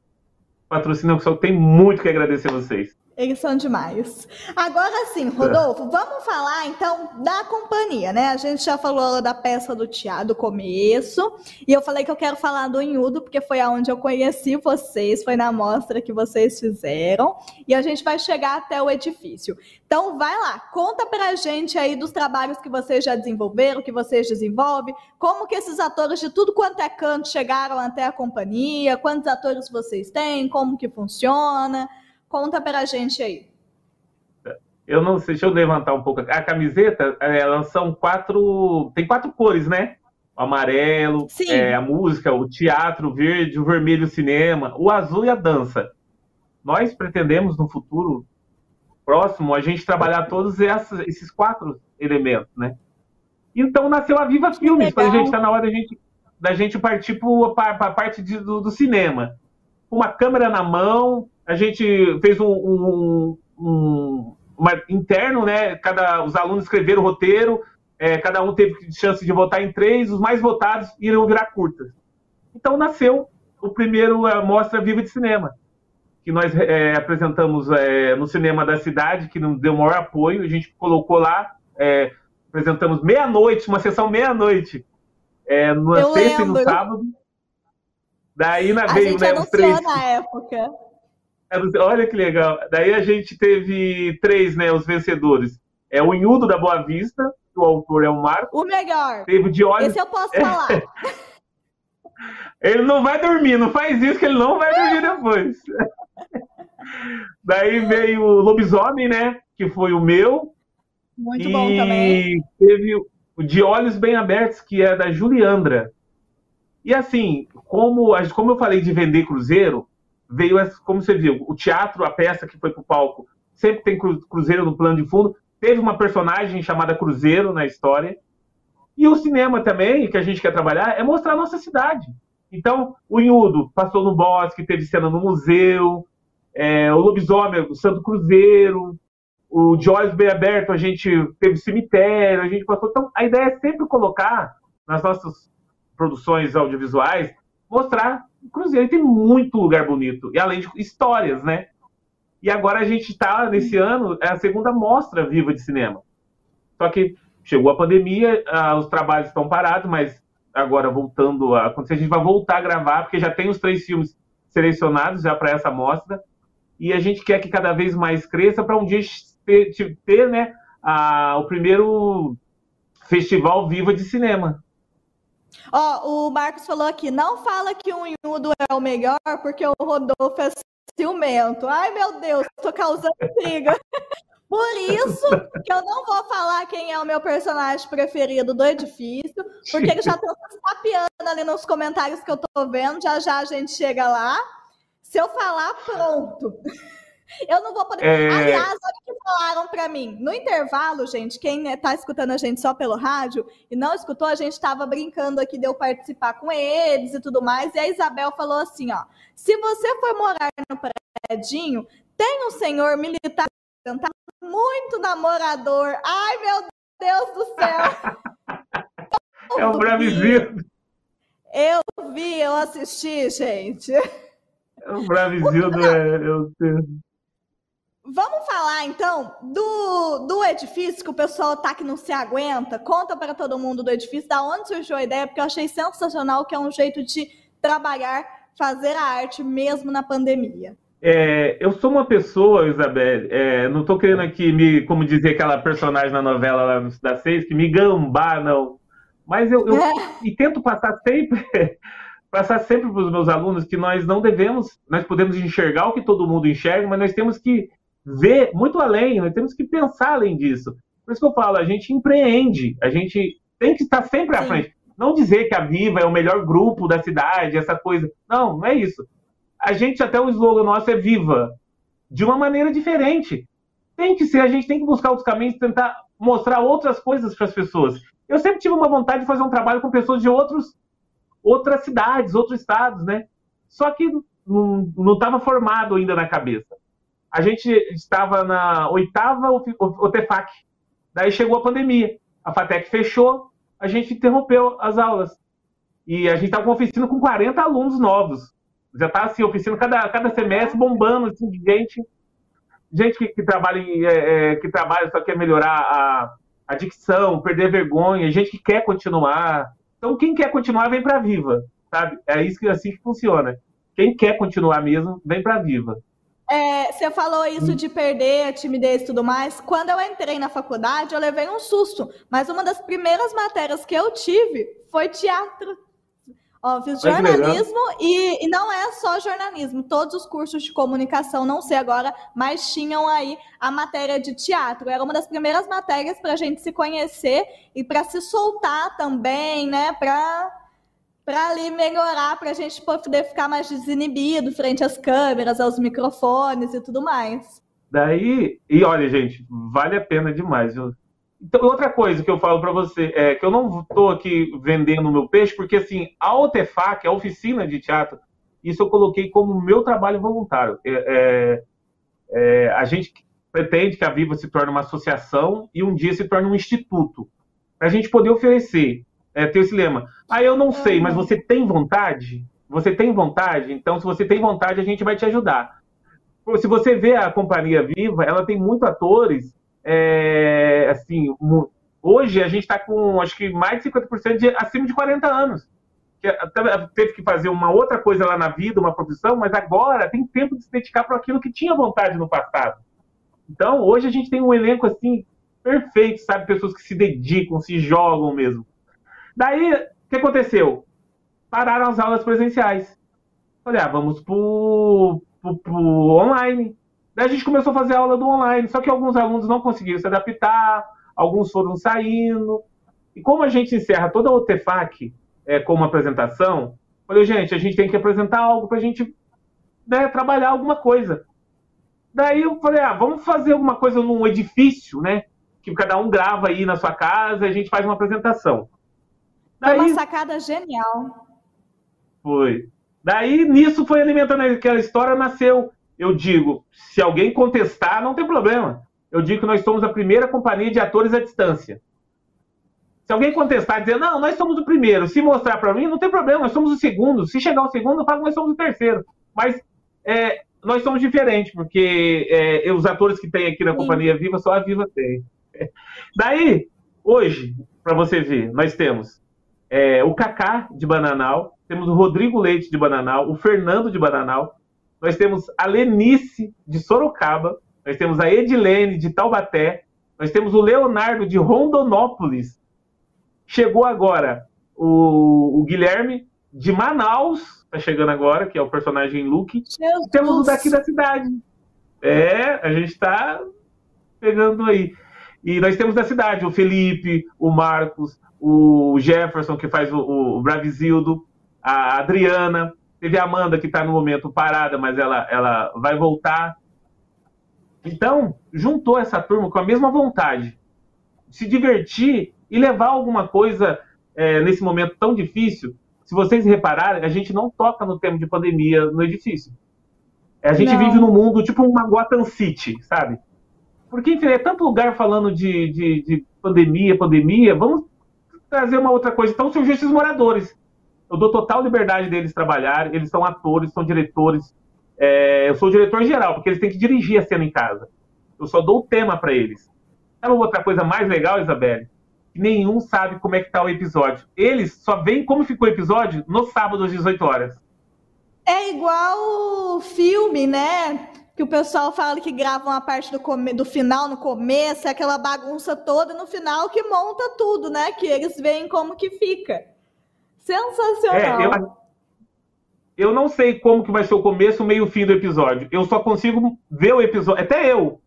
patrocínio que só tem muito que agradecer a vocês. Eles são demais. Agora sim, Rodolfo, vamos falar então da companhia, né? A gente já falou da peça do teatro do começo, e eu falei que eu quero falar do Inhudo, porque foi aonde eu conheci vocês, foi na mostra que vocês fizeram, e a gente vai chegar até o edifício. Então vai lá, conta pra gente aí dos trabalhos que vocês já desenvolveram, que vocês desenvolvem, como que esses atores de tudo quanto é canto chegaram até a companhia, quantos atores vocês têm, como que funciona. Conta pra gente aí. Eu não sei, deixa eu levantar um pouco. A camiseta, elas são quatro. Tem quatro cores, né? O amarelo, é, a música, o teatro, o verde, o vermelho, o cinema, o azul e a dança. Nós pretendemos no futuro próximo a gente trabalhar todos esses, esses quatro elementos, né? Então nasceu a Viva Filmes, a gente está na hora da gente, da gente partir para a parte de, do, do cinema. Uma câmera na mão, a gente fez um, um, um uma, interno, né? Cada, os alunos escreveram o roteiro, é, cada um teve chance de votar em três, os mais votados iriam virar curtas. Então nasceu o primeiro a Mostra Viva de Cinema, que nós é, apresentamos é, no cinema da cidade, que nos deu maior apoio, a gente colocou lá, é, apresentamos meia-noite, uma sessão meia-noite, é, na Eu sexta lembro. e no sábado. Daí na, veio né, os três. na época. Olha que legal. Daí a gente teve três, né, os vencedores. É o Inhudo da Boa Vista, que o autor é o Marco. O melhor. Teve de olhos... Esse eu posso falar. ele não vai dormir, não faz isso que ele não vai dormir depois. Daí veio o Lobisomem, né, que foi o meu. Muito e bom também. teve o De Olhos Bem Abertos, que é da Juliandra. E assim, como, como eu falei de vender cruzeiro, veio, como você viu, o teatro, a peça que foi para o palco, sempre tem Cruzeiro no plano de fundo. Teve uma personagem chamada Cruzeiro na história. E o cinema também, que a gente quer trabalhar, é mostrar a nossa cidade. Então, o Inhudo passou no bosque, teve cena no museu, é, o Lobisomem, o Santo Cruzeiro, o Olhos Bem Aberto, a gente teve cemitério, a gente passou. Então, a ideia é sempre colocar nas nossas produções audiovisuais, mostrar Cruzeiro tem muito lugar bonito. E além de histórias, né? E agora a gente está, nesse ano, é a segunda mostra viva de cinema. Só que chegou a pandemia, os trabalhos estão parados, mas agora voltando a acontecer, a gente vai voltar a gravar, porque já tem os três filmes selecionados já para essa mostra. E a gente quer que cada vez mais cresça para um dia ter, ter né, a, o primeiro festival viva de cinema. Ó, o Marcos falou aqui, não fala que o Inhudo é o melhor, porque o Rodolfo é ciumento. Ai, meu Deus, tô causando briga. Por isso que eu não vou falar quem é o meu personagem preferido do edifício, porque ele já tá tapeando ali nos comentários que eu tô vendo, já já a gente chega lá. Se eu falar, pronto. Eu não vou poder. É... Aliás, olha o que falaram para mim. No intervalo, gente, quem está escutando a gente só pelo rádio e não escutou, a gente estava brincando aqui de eu participar com eles e tudo mais. E a Isabel falou assim: ó, se você for morar no prédio, tem um senhor militar muito namorador. Ai, meu Deus do céu! é um bravizinho. Eu vi, eu assisti, gente. É um bravizinho do. É, eu Vamos falar então do, do edifício que o pessoal tá que não se aguenta. Conta para todo mundo do edifício, da onde surgiu a ideia, porque eu achei sensacional que é um jeito de trabalhar, fazer a arte mesmo na pandemia. É, eu sou uma pessoa, Isabel, é, não estou querendo aqui me, como dizia aquela personagem na novela lá no da Seis, que me gambar, não. Mas eu, eu é. e tento passar sempre, passar sempre para os meus alunos que nós não devemos, nós podemos enxergar o que todo mundo enxerga, mas nós temos que ver muito além, nós temos que pensar além disso. Por isso que eu falo, a gente empreende, a gente tem que estar sempre Sim. à frente. Não dizer que a Viva é o melhor grupo da cidade, essa coisa. Não, não é isso. A gente, até o slogan nosso é Viva, de uma maneira diferente. Tem que ser, a gente tem que buscar outros caminhos, tentar mostrar outras coisas para as pessoas. Eu sempre tive uma vontade de fazer um trabalho com pessoas de outros, outras cidades, outros estados, né? Só que não estava formado ainda na cabeça a gente estava na oitava OTEFAC. Daí chegou a pandemia. A FATEC fechou, a gente interrompeu as aulas. E a gente estava com oficina com 40 alunos novos. Já está assim, oficina cada, cada semestre bombando assim, de gente. Gente que, que trabalha, é, é, que trabalha só quer melhorar a, a dicção, perder vergonha, gente que quer continuar. Então, quem quer continuar, vem para Viva, sabe? É isso que assim que funciona. Quem quer continuar mesmo, vem para Viva. É, você falou isso de perder a timidez e tudo mais. Quando eu entrei na faculdade, eu levei um susto. Mas uma das primeiras matérias que eu tive foi teatro. Ó, fiz jornalismo e, e, não é só jornalismo. Todos os cursos de comunicação, não sei agora, mas tinham aí a matéria de teatro. Era uma das primeiras matérias para a gente se conhecer e para se soltar também, né? Para para ali melhorar, para a gente poder ficar mais desinibido frente às câmeras, aos microfones e tudo mais. Daí, e olha, gente, vale a pena demais. Viu? Então, outra coisa que eu falo para você é que eu não estou aqui vendendo o meu peixe, porque assim, a OTFAC, a oficina de teatro, isso eu coloquei como meu trabalho voluntário. É, é, é, a gente pretende que a Viva se torne uma associação e um dia se torne um instituto, para a gente poder oferecer é, ter esse lema. Ah, eu não sei, mas você tem vontade? Você tem vontade? Então, se você tem vontade, a gente vai te ajudar. Se você vê a Companhia Viva, ela tem muitos atores, é, assim, hoje a gente está com, acho que mais de 50% de, acima de 40 anos. Que teve que fazer uma outra coisa lá na vida, uma profissão, mas agora tem tempo de se dedicar para aquilo que tinha vontade no passado. Então, hoje a gente tem um elenco, assim, perfeito, sabe? Pessoas que se dedicam, se jogam mesmo. Daí, o que aconteceu? Pararam as aulas presenciais. Falei, ah, vamos pro, pro, pro online. Daí a gente começou a fazer aula do online, só que alguns alunos não conseguiram se adaptar, alguns foram saindo. E como a gente encerra toda a OTFAC é, com uma apresentação, falei, gente, a gente tem que apresentar algo para a gente né, trabalhar alguma coisa. Daí eu falei, ah, vamos fazer alguma coisa num edifício, né? Que cada um grava aí na sua casa e a gente faz uma apresentação. Daí, foi uma sacada genial. Foi. Daí, nisso foi alimentando aquela história, nasceu. Eu digo, se alguém contestar, não tem problema. Eu digo que nós somos a primeira companhia de atores à distância. Se alguém contestar e dizer, não, nós somos o primeiro, se mostrar para mim, não tem problema, nós somos o segundo. Se chegar o segundo, eu falo que nós somos o terceiro. Mas é, nós somos diferentes, porque é, os atores que tem aqui na Sim. Companhia Viva, só a Viva tem. Daí, hoje, para você ver, nós temos é, o Kaká de Bananal, temos o Rodrigo Leite de Bananal, o Fernando de Bananal, nós temos a Lenice de Sorocaba, nós temos a Edilene de Taubaté, nós temos o Leonardo de Rondonópolis. Chegou agora o, o Guilherme de Manaus, tá chegando agora, que é o personagem Luke. Temos o daqui da cidade. É, a gente tá pegando aí. E nós temos da cidade o Felipe, o Marcos, o Jefferson, que faz o, o Bravizildo, a Adriana, teve a Amanda, que está no momento parada, mas ela, ela vai voltar. Então, juntou essa turma com a mesma vontade de se divertir e levar alguma coisa é, nesse momento tão difícil. Se vocês repararem, a gente não toca no tema de pandemia no edifício. A gente não. vive num mundo tipo uma Gotham City, sabe? Porque, enfim, é tanto lugar falando de, de, de pandemia, pandemia, vamos trazer uma outra coisa. Então surgiu esses moradores. Eu dou total liberdade deles trabalhar, eles são atores, são diretores. É, eu sou diretor geral, porque eles têm que dirigir a cena em casa. Eu só dou o tema para eles. Sabe outra coisa mais legal, Isabelle? Nenhum sabe como é que tá o episódio. Eles só veem como ficou o episódio no sábado às 18 horas. É igual filme, né? Que o pessoal fala que grava uma parte do, come... do final no começo, é aquela bagunça toda, no final que monta tudo, né? Que eles veem como que fica. Sensacional. É, eu, eu não sei como que vai ser o começo, o meio e o fim do episódio. Eu só consigo ver o episódio. Até eu.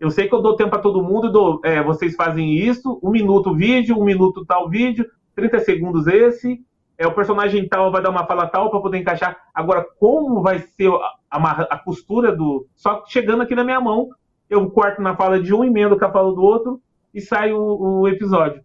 Eu sei que eu dou tempo para todo mundo, dou, é, vocês fazem isso, um minuto vídeo, um minuto tal vídeo, 30 segundos esse, é, o personagem tal vai dar uma fala tal para poder encaixar. Agora, como vai ser a, a, a, costura do. Só chegando aqui na minha mão, eu corto na fala de um, emendo com a fala do outro e sai o, o episódio.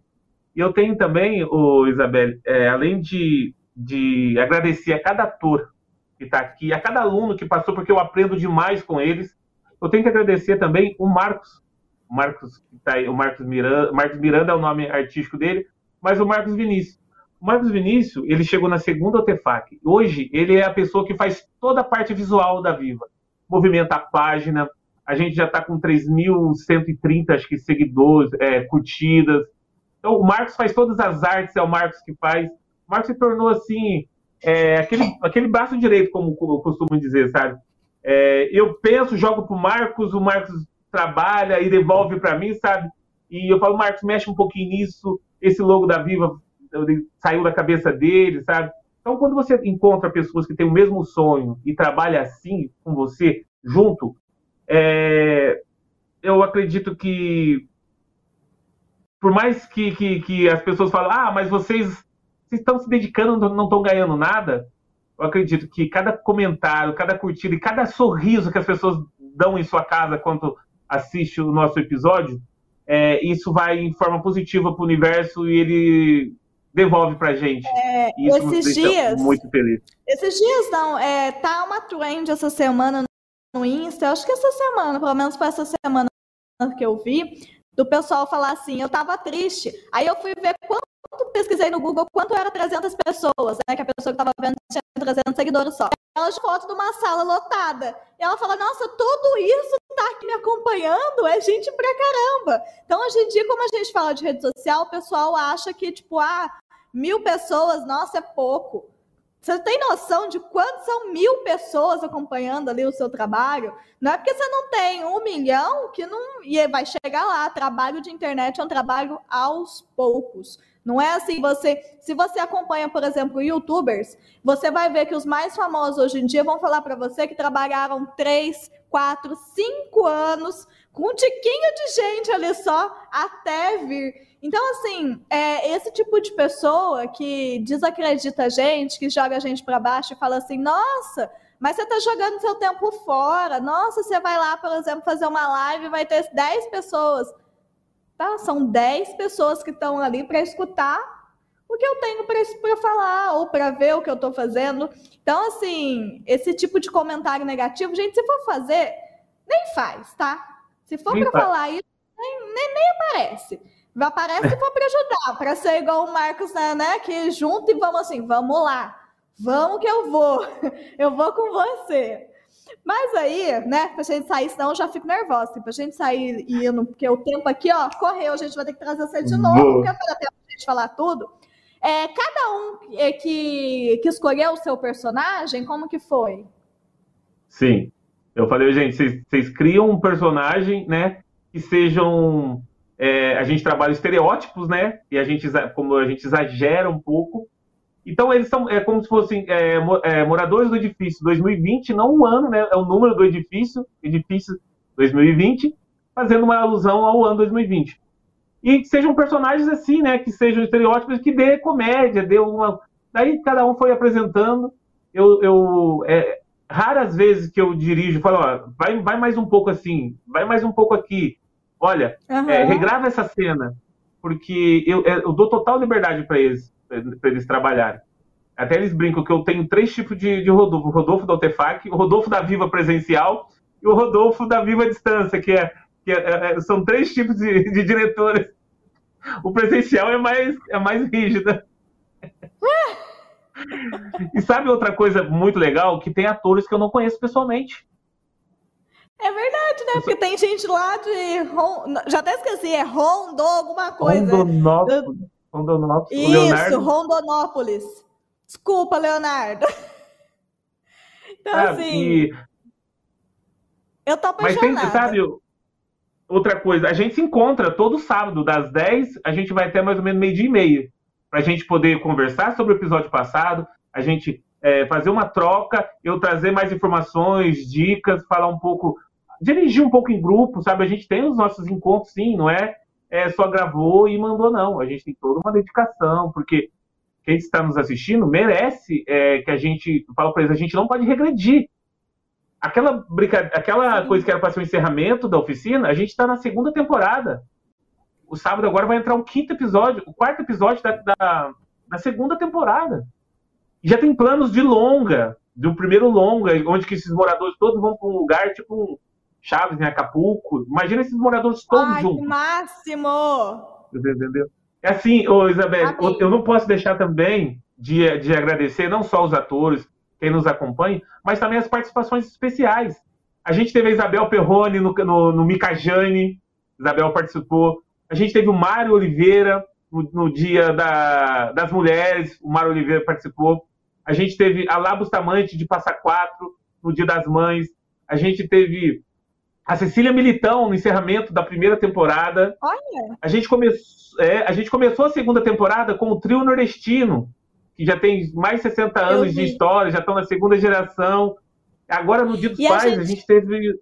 E eu tenho também, o Isabel, é, além de, de agradecer a cada ator que está aqui, a cada aluno que passou, porque eu aprendo demais com eles, eu tenho que agradecer também o Marcos. O Marcos, tá aí, o Marcos Miranda, Marcos Miranda é o nome artístico dele, mas o Marcos Vinícius. Marcos Vinícius, ele chegou na segunda OTFAC. Hoje, ele é a pessoa que faz toda a parte visual da Viva. Movimenta a página, a gente já está com 3.130, acho que, seguidores, é, curtidas. Então, o Marcos faz todas as artes, é o Marcos que faz. O Marcos se tornou, assim, é, aquele, aquele braço direito, como eu costumo dizer, sabe? É, eu penso, jogo pro Marcos, o Marcos trabalha e devolve para mim, sabe? E eu falo, Marcos, mexe um pouquinho nisso, esse logo da Viva saiu da cabeça dele, sabe? Então, quando você encontra pessoas que têm o mesmo sonho e trabalha assim com você, junto, é, eu acredito que, por mais que, que, que, as pessoas falam, ah, mas vocês, vocês estão se dedicando, não estão ganhando nada, eu acredito que cada comentário, cada curtida e cada sorriso que as pessoas dão em sua casa quando assiste o nosso episódio, é, isso vai em forma positiva para o universo e ele devolve pra gente. É, Isso esses dias. Muito feliz. Esses dias não, é, tá uma trend essa semana no Insta, acho que essa semana, pelo menos foi essa semana que eu vi, do pessoal falar assim, eu tava triste. Aí eu fui ver quanto pesquisei no Google quanto era 300 pessoas, né? Que a pessoa que tava vendo tinha 300 seguidores só. Ela de foto de uma sala lotada. E ela fala: Nossa, tudo isso tá aqui me acompanhando, é gente pra caramba. Então, hoje em dia, como a gente fala de rede social, o pessoal acha que, tipo, ah, Mil pessoas, nossa, é pouco. Você tem noção de quantos são mil pessoas acompanhando ali o seu trabalho? Não é porque você não tem um milhão que não e vai chegar lá. Trabalho de internet é um trabalho aos poucos. Não é assim, você, se você acompanha, por exemplo, youtubers, você vai ver que os mais famosos hoje em dia vão falar para você que trabalharam três, quatro, cinco anos com um tiquinho de gente ali só até vir. Então, assim, é esse tipo de pessoa que desacredita a gente, que joga a gente para baixo e fala assim: nossa, mas você está jogando seu tempo fora. Nossa, você vai lá, por exemplo, fazer uma live e vai ter 10 pessoas. Tá? São 10 pessoas que estão ali para escutar o que eu tenho para falar ou para ver o que eu estou fazendo. Então, assim, esse tipo de comentário negativo, gente, se for fazer, nem faz, tá? Se for para falar isso, nem, nem, nem aparece. Aparece para ajudar, para ser igual o Marcos, né, né? Que junto e vamos assim, vamos lá. Vamos que eu vou. Eu vou com você. Mas aí, né, pra gente sair, senão eu já fico nervosa. Assim, pra gente sair indo, porque o tempo aqui, ó, correu, a gente vai ter que trazer você de novo, porque para dar tempo pra gente falar tudo. É, cada um é, que, que escolheu o seu personagem, como que foi? Sim. Eu falei, gente, vocês criam um personagem, né, que sejam é, a gente trabalha estereótipos, né? E a gente, como a gente exagera um pouco. Então, eles são é como se fossem é, é, moradores do edifício 2020, não o ano, né? É o número do edifício, edifício 2020, fazendo uma alusão ao ano 2020. E que sejam personagens assim, né? Que sejam estereótipos, que dê comédia, dê uma. Daí cada um foi apresentando. Eu, eu é, raras vezes que eu dirijo, falo, ó, vai, vai mais um pouco assim, vai mais um pouco aqui. Olha, uhum. é, regrava essa cena, porque eu, é, eu dou total liberdade para eles, para eles trabalharem. Até eles brincam que eu tenho três tipos de, de Rodolfo: o Rodolfo da Altefac, o Rodolfo da Viva Presencial e o Rodolfo da Viva Distância, que, é, que é, é, são três tipos de, de diretores. O presencial é mais, é mais rígida. e sabe outra coisa muito legal? Que tem atores que eu não conheço pessoalmente. É verdade, né? Porque tem gente lá de. Já até esqueci, é Rondo, alguma coisa. Rondonópolis. Rondonópolis. Isso, Rondonópolis. Desculpa, Leonardo. Então, ah, assim. E... Eu tô apaixonada. Mas tem, sabe, outra coisa, a gente se encontra todo sábado, das 10, a gente vai até mais ou menos meio-dia e meia, para a gente poder conversar sobre o episódio passado, a gente é, fazer uma troca, eu trazer mais informações, dicas, falar um pouco, dirigir um pouco em grupo, sabe? A gente tem os nossos encontros, sim, não é, é só gravou e mandou, não. A gente tem toda uma dedicação, porque quem está nos assistindo merece é, que a gente, fala para eles, a gente não pode regredir aquela, brinca... aquela coisa que era para ser o encerramento da oficina, a gente está na segunda temporada. O sábado agora vai entrar o quinto episódio, o quarto episódio da, da, da segunda temporada. E já tem planos de longa, do primeiro longa, onde que esses moradores todos vão para um lugar tipo um Chaves em Acapulco. Imagina esses moradores todos Ai, juntos. Máximo! Entendeu? É assim, ô Isabel, eu não posso deixar também de, de agradecer não só os atores, quem nos acompanha, mas também as participações especiais. A gente teve a Isabel Perrone no, no, no Micajane, Isabel participou. A gente teve o Mário Oliveira no, no Dia da, das Mulheres, o Mário Oliveira participou. A gente teve a Lá Bustamante de Passa Quatro no Dia das Mães. A gente teve a Cecília Militão no encerramento da primeira temporada. Olha! A gente, come... é, a gente começou a segunda temporada com o trio nordestino, que já tem mais de 60 anos de história, já estão na segunda geração. Agora, no Dia dos e Pais, a gente... a gente, teve,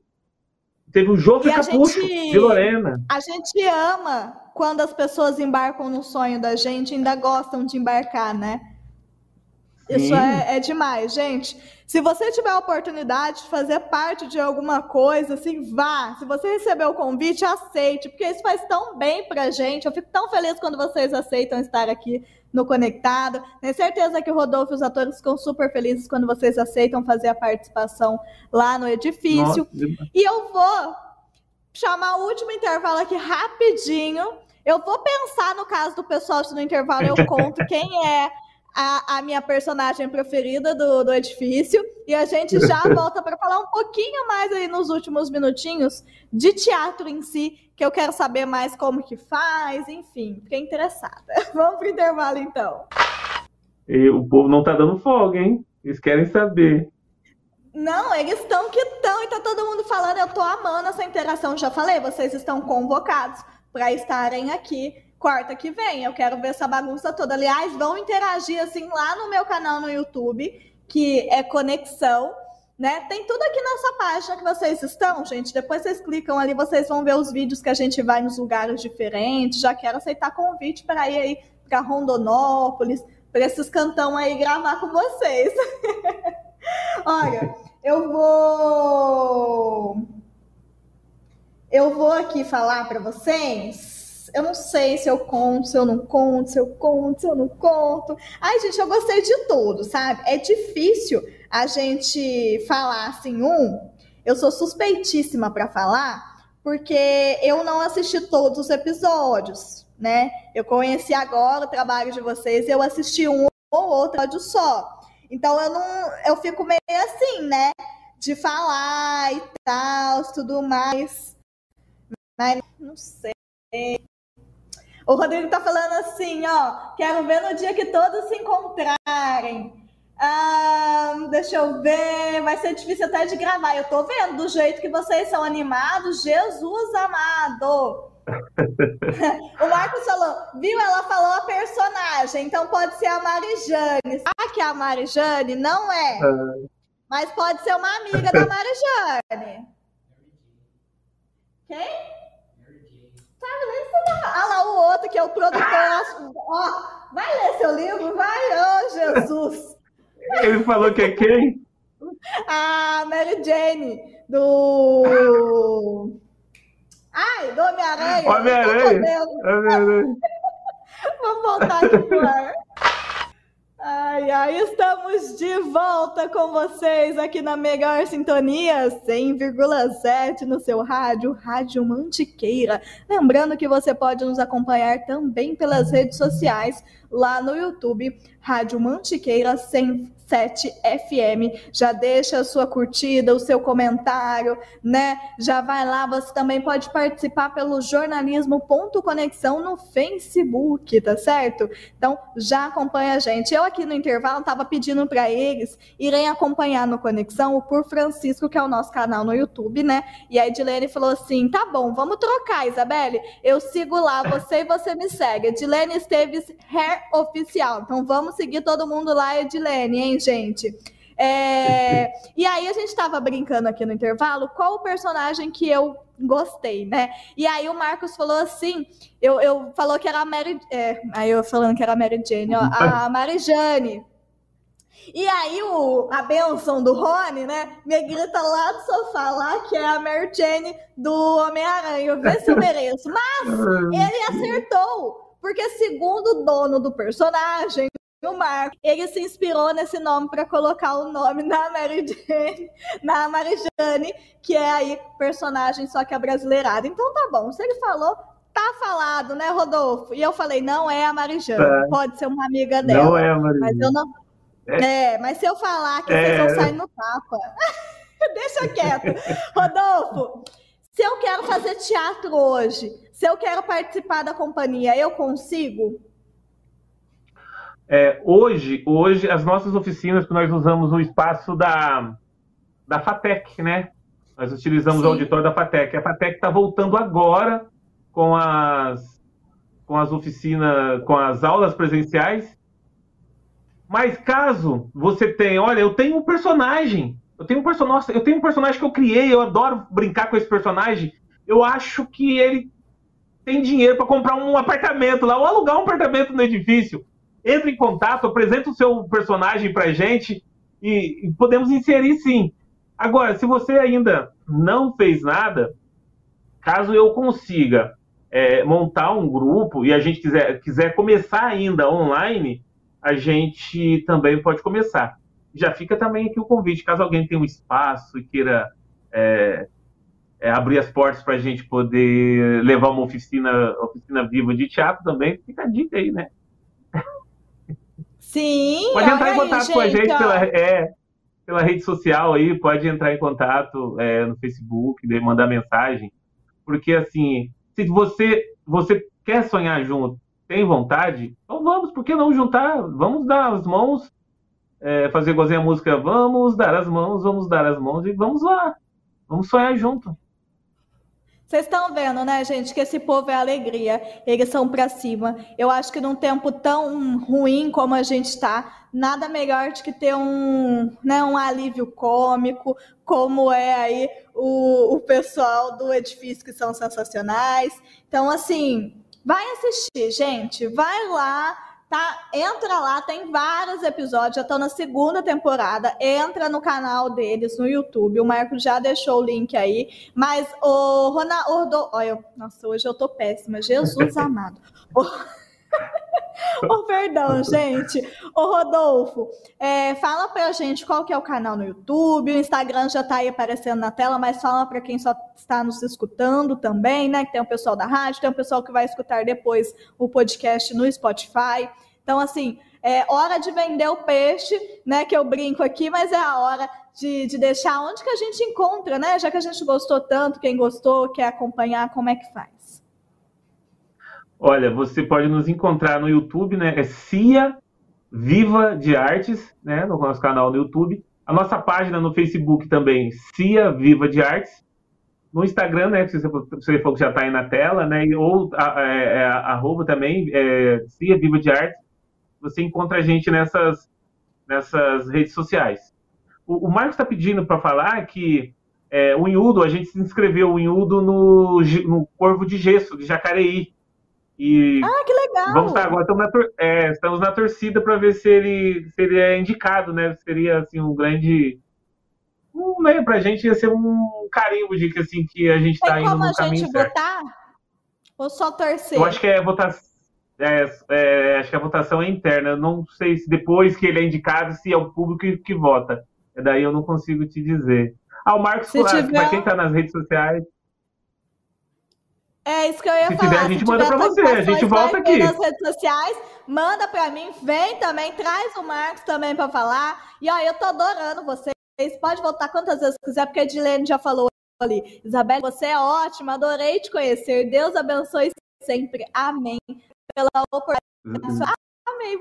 teve o Jô Capucho, gente... de Lorena. A gente ama quando as pessoas embarcam no sonho da gente, ainda gostam de embarcar, né? Isso é, é, demais, gente. Se você tiver a oportunidade de fazer parte de alguma coisa, assim, vá. Se você receber o convite, aceite, porque isso faz tão bem pra gente. Eu fico tão feliz quando vocês aceitam estar aqui no Conectado. Tenho certeza que o Rodolfo e os atores ficam super felizes quando vocês aceitam fazer a participação lá no edifício. Nossa. E eu vou chamar o último intervalo aqui rapidinho. Eu vou pensar no caso do pessoal no intervalo, eu conto quem é a, a, minha personagem preferida do, do edifício. E a gente já volta para falar um pouquinho mais aí nos últimos minutinhos de teatro em si, que eu quero saber mais como que faz, enfim, fiquei interessada. Vamos pro intervalo então. E o povo não tá dando folga, hein? Eles querem saber. Não, eles estão que estão e tá todo mundo falando. Eu tô amando essa interação. Já falei, vocês estão convocados para estarem aqui quarta que vem. Eu quero ver essa bagunça toda. Aliás, vão interagir assim lá no meu canal no YouTube, que é Conexão. Né? Tem tudo aqui nessa página que vocês estão, gente. Depois vocês clicam ali, vocês vão ver os vídeos que a gente vai nos lugares diferentes. Já quero aceitar convite para ir aí para Rondonópolis, para esses cantão aí gravar com vocês. Olha, eu vou eu vou aqui falar para vocês. Eu não sei se eu conto, se eu não conto, se eu conto, se eu não conto. Ai, gente, eu gostei de tudo, sabe? É difícil a gente falar assim, um, eu sou suspeitíssima para falar, porque eu não assisti todos os episódios, né? Eu conheci agora o trabalho de vocês, eu assisti um ou outro episódio só. Então eu não, eu fico meio assim, né? De falar e tal, tudo mais. Mas não sei. O Rodrigo tá falando assim, ó, quero ver no dia que todos se encontrarem. Ah, deixa eu ver, vai ser difícil até de gravar. Eu tô vendo do jeito que vocês são animados, Jesus amado. o Marcos falou, viu? Ela falou a personagem, então pode ser a Marijane. Ah, que é a Marijane? Não é. é. Mas pode ser uma amiga da Marijane. Quem? Sabe nem se Ah lá, o outro que é o produtor. Ó, vai ler seu livro, vai, ô oh, Jesus. Ele falou que é quem? A Mary Jane, do. Ai, do Homem-Aranha. Homem-Aranha. Homem-Aranha. Vamos voltar aqui pro ar. Ai, ai, estamos de volta com vocês aqui na melhor sintonia 100,7 no seu rádio, Rádio Mantiqueira. Lembrando que você pode nos acompanhar também pelas redes sociais, lá no YouTube, Rádio Mantiqueira 100 7 FM. Já deixa a sua curtida, o seu comentário, né? Já vai lá, você também pode participar pelo jornalismo.conexão no Facebook, tá certo? Então, já acompanha a gente. Eu aqui no intervalo estava pedindo para eles irem acompanhar no Conexão o Por Francisco, que é o nosso canal no YouTube, né? E a Edilene falou assim: tá bom, vamos trocar, Isabelle. Eu sigo lá você e você me segue. Edilene Esteves Hair Oficial. Então vamos seguir todo mundo lá, Edilene, hein, gente? É... E aí a gente estava brincando aqui no intervalo qual o personagem que eu gostei, né? E aí o Marcos falou assim, eu, eu falou que era a Mary, é, aí eu falando que era a Mary Jane, ó, a Mary Jane. E aí o, a benção do Rony, né, me grita lá do sofá, lá que é a Mary Jane do Homem-Aranha, ver se eu mereço. Mas ele acertou, porque segundo o dono do personagem, o Marco, ele se inspirou nesse nome para colocar o nome na Mary Jane, na Marijane, que é aí personagem só que é brasileirada. Então tá bom, se ele falou, tá falado, né, Rodolfo? E eu falei, não é a Marijane, é. pode ser uma amiga dela. Não é a Marijane. Mas eu não... É. é. mas se eu falar que é. vocês vão sair no tapa, deixa quieto. Rodolfo, se eu quero fazer teatro hoje, se eu quero participar da companhia, eu consigo? É, hoje, hoje, as nossas oficinas que nós usamos o espaço da, da FATEC, né? Nós utilizamos Sim. o auditório da FATEC. A FATEC está voltando agora com as, com as oficinas, com as aulas presenciais. Mas caso você tenha, olha, eu tenho um personagem, eu tenho um personagem, eu tenho um personagem que eu criei, eu adoro brincar com esse personagem. Eu acho que ele tem dinheiro para comprar um apartamento lá, ou alugar um apartamento no edifício entre em contato, apresenta o seu personagem para gente e, e podemos inserir sim. Agora, se você ainda não fez nada, caso eu consiga é, montar um grupo e a gente quiser, quiser começar ainda online, a gente também pode começar. Já fica também aqui o convite, caso alguém tenha um espaço e queira é, é, abrir as portas para a gente poder levar uma oficina, oficina viva de teatro também, fica a dica aí, né? Sim, pode entrar em contato aí, com a gente pela, é, pela rede social aí, pode entrar em contato é, no Facebook, mandar mensagem. Porque assim, se você, você quer sonhar junto, tem vontade, então vamos, por que não juntar? Vamos dar as mãos, é, fazer igualzinho a música, vamos dar as mãos, vamos dar as mãos e vamos lá. Vamos sonhar junto. Vocês estão vendo, né, gente, que esse povo é alegria, eles são para cima. Eu acho que num tempo tão ruim como a gente está, nada melhor do que ter um, né, um alívio cômico, como é aí o, o pessoal do edifício que são sensacionais. Então, assim, vai assistir, gente, vai lá tá? Entra lá, tem vários episódios, já estão na segunda temporada. Entra no canal deles no YouTube. O Marco já deixou o link aí. Mas o Ronaldo. Olha, nossa, hoje eu tô péssima. Jesus amado. Oh, perdão, gente. Ô, Rodolfo, é, fala pra gente qual que é o canal no YouTube, o Instagram já tá aí aparecendo na tela, mas fala para quem só está nos escutando também, né? Que tem o pessoal da rádio, tem o pessoal que vai escutar depois o podcast no Spotify. Então, assim, é hora de vender o peixe, né? Que eu brinco aqui, mas é a hora de, de deixar onde que a gente encontra, né? Já que a gente gostou tanto, quem gostou, quer acompanhar, como é que faz? Olha, você pode nos encontrar no YouTube, né? É Cia Viva de Artes, né? No nosso canal no YouTube. A nossa página no Facebook também, Cia Viva de Artes. no Instagram, né, que você, falou que já está aí na tela, né, ou a, é, é, arroba também, é, Cia Viva de Arte, você encontra a gente nessas, nessas redes sociais. O, o Marcos está pedindo para falar que é, o Inhudo, a gente se inscreveu o Inhudo no, no Corvo de Gesso, de Jacareí. E ah, que legal! Vamos estar agora, estamos na, é, estamos na torcida para ver se ele, se ele é indicado, né? Seria assim, um grande um, né, pra gente ia ser um carimbo de que, assim, que a gente está indo no caminho certo. votar? Ou só torcer? Eu acho que é votação. É, é, acho que a votação é interna. Eu não sei se depois que ele é indicado, se é o público que, que vota. Daí eu não consigo te dizer. Ah, o Marcos tiver... para quem está nas redes sociais. É isso que eu ia se falar. Tiver, a gente manda para você, a gente volta aqui. nas redes sociais, manda para mim, vem também, traz o Marcos também para falar. E ó, eu tô adorando você pode voltar quantas vezes quiser, porque a Edilene já falou ali. Isabel, você é ótima, adorei te conhecer. Deus abençoe sempre. Amém. Pela oportunidade. Amém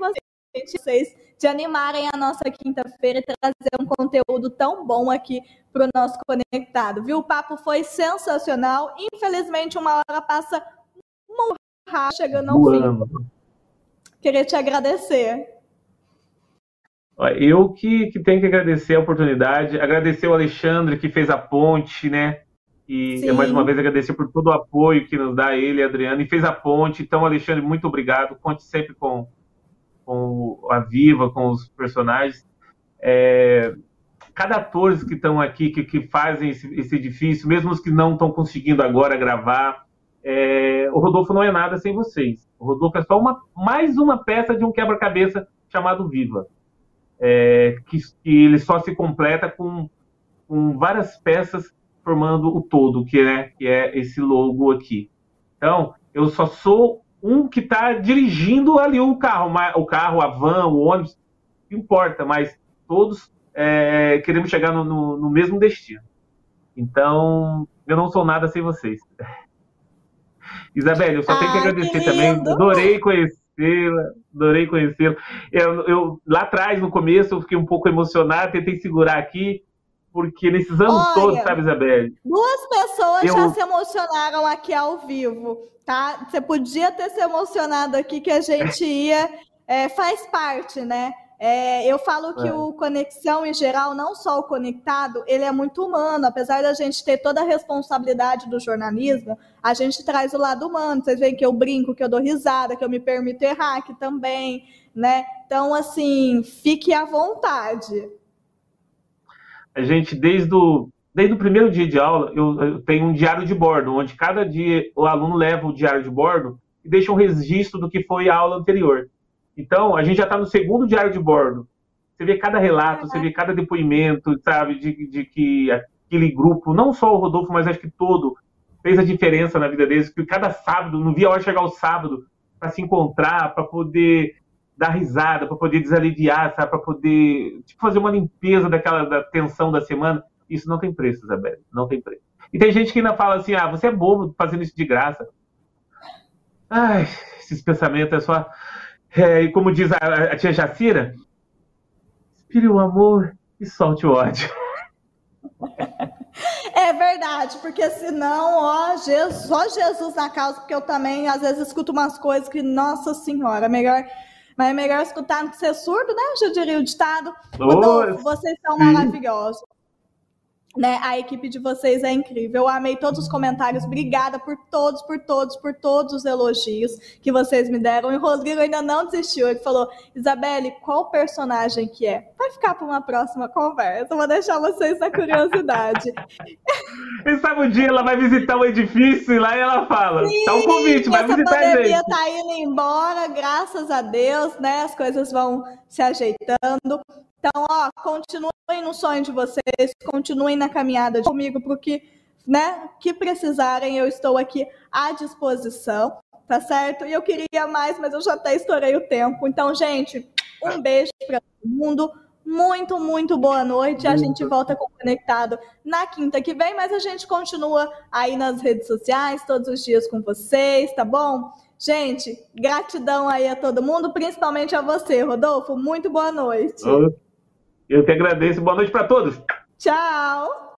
vocês de animarem a nossa quinta-feira e trazer um conteúdo tão bom aqui para o nosso conectado, viu? O papo foi sensacional. Infelizmente, uma hora passa muito rápido, chegando ao fim. Queria te agradecer. Eu que, que tenho que agradecer a oportunidade, agradecer o Alexandre que fez a ponte, né? E Sim. mais uma vez agradecer por todo o apoio que nos dá ele, Adriano, e fez a ponte. Então, Alexandre, muito obrigado. Conte sempre com, com a Viva, com os personagens. É, cada ator que estão aqui, que, que fazem esse, esse, edifício, mesmo os que não estão conseguindo agora gravar, é, o Rodolfo não é nada sem vocês. O Rodolfo é só uma, mais uma peça de um quebra-cabeça chamado Viva é, que, que, ele só se completa com, com várias peças formando o todo, que é, que é esse logo aqui. Então, eu só sou um que está dirigindo ali o carro, o carro, a van, o ônibus, não importa, mas todos é, queremos chegar no, no, no, mesmo destino. Então, eu não sou nada sem vocês. Isabelle, eu só tenho que agradecer que também. Adorei conhecê-la, adorei conhecê-la. Eu, eu, lá atrás, no começo, eu fiquei um pouco emocionado, tentei segurar aqui, porque nesses anos Olha, todos, sabe, Isabelle? Duas pessoas eu... já se emocionaram aqui ao vivo, tá? Você podia ter se emocionado aqui que a gente ia. É, faz parte, né? É, eu falo que é. o conexão em geral, não só o conectado, ele é muito humano. Apesar da gente ter toda a responsabilidade do jornalismo, a gente traz o lado humano. Vocês veem que eu brinco, que eu dou risada, que eu me permito errar aqui também, né? Então, assim, fique à vontade. A gente, desde o, desde o primeiro dia de aula, eu, eu tenho um diário de bordo, onde cada dia o aluno leva o diário de bordo e deixa um registro do que foi a aula anterior. Então, a gente já está no segundo diário de bordo. Você vê cada relato, você vê cada depoimento, sabe, de, de que aquele grupo, não só o Rodolfo, mas acho que todo, fez a diferença na vida deles, que cada sábado, não via a hora chegar o sábado para se encontrar, para poder dar risada, para poder desaliviar, sabe, para poder tipo, fazer uma limpeza daquela da tensão da semana. Isso não tem preço, Isabel, não tem preço. E tem gente que ainda fala assim: ah, você é bobo fazendo isso de graça. Ai, esses pensamentos é só. É, e como diz a, a tia Jacira, inspire o amor e solte o ódio. É verdade, porque senão, ó, Jesus, só Jesus na causa, porque eu também às vezes escuto umas coisas que, nossa senhora, melhor, mas é melhor escutar do que ser surdo, né? Já diria o ditado. Rodolfo, vocês são maravilhosos né? A equipe de vocês é incrível. Eu amei todos os comentários. Obrigada por todos, por todos, por todos os elogios que vocês me deram. E o Rodrigo ainda não desistiu. Ele falou: Isabelle, qual personagem que é? Vai ficar para uma próxima conversa. Vou deixar vocês na curiosidade. e sabe um dia ela vai visitar o edifício e lá ela fala: Sim, tá um convite, vai visitar a gente. A pandemia tá indo embora, graças a Deus, né? As coisas vão se ajeitando. Então, ó, continuem no sonho de vocês, continuem na caminhada comigo, porque, né, que precisarem, eu estou aqui à disposição, tá certo? E eu queria mais, mas eu já até estourei o tempo. Então, gente, um beijo para todo mundo. Muito, muito boa noite. A gente volta com Conectado na quinta que vem, mas a gente continua aí nas redes sociais todos os dias com vocês, tá bom? Gente, gratidão aí a todo mundo, principalmente a você, Rodolfo. Muito boa noite. Eu que agradeço. Boa noite para todos. Tchau.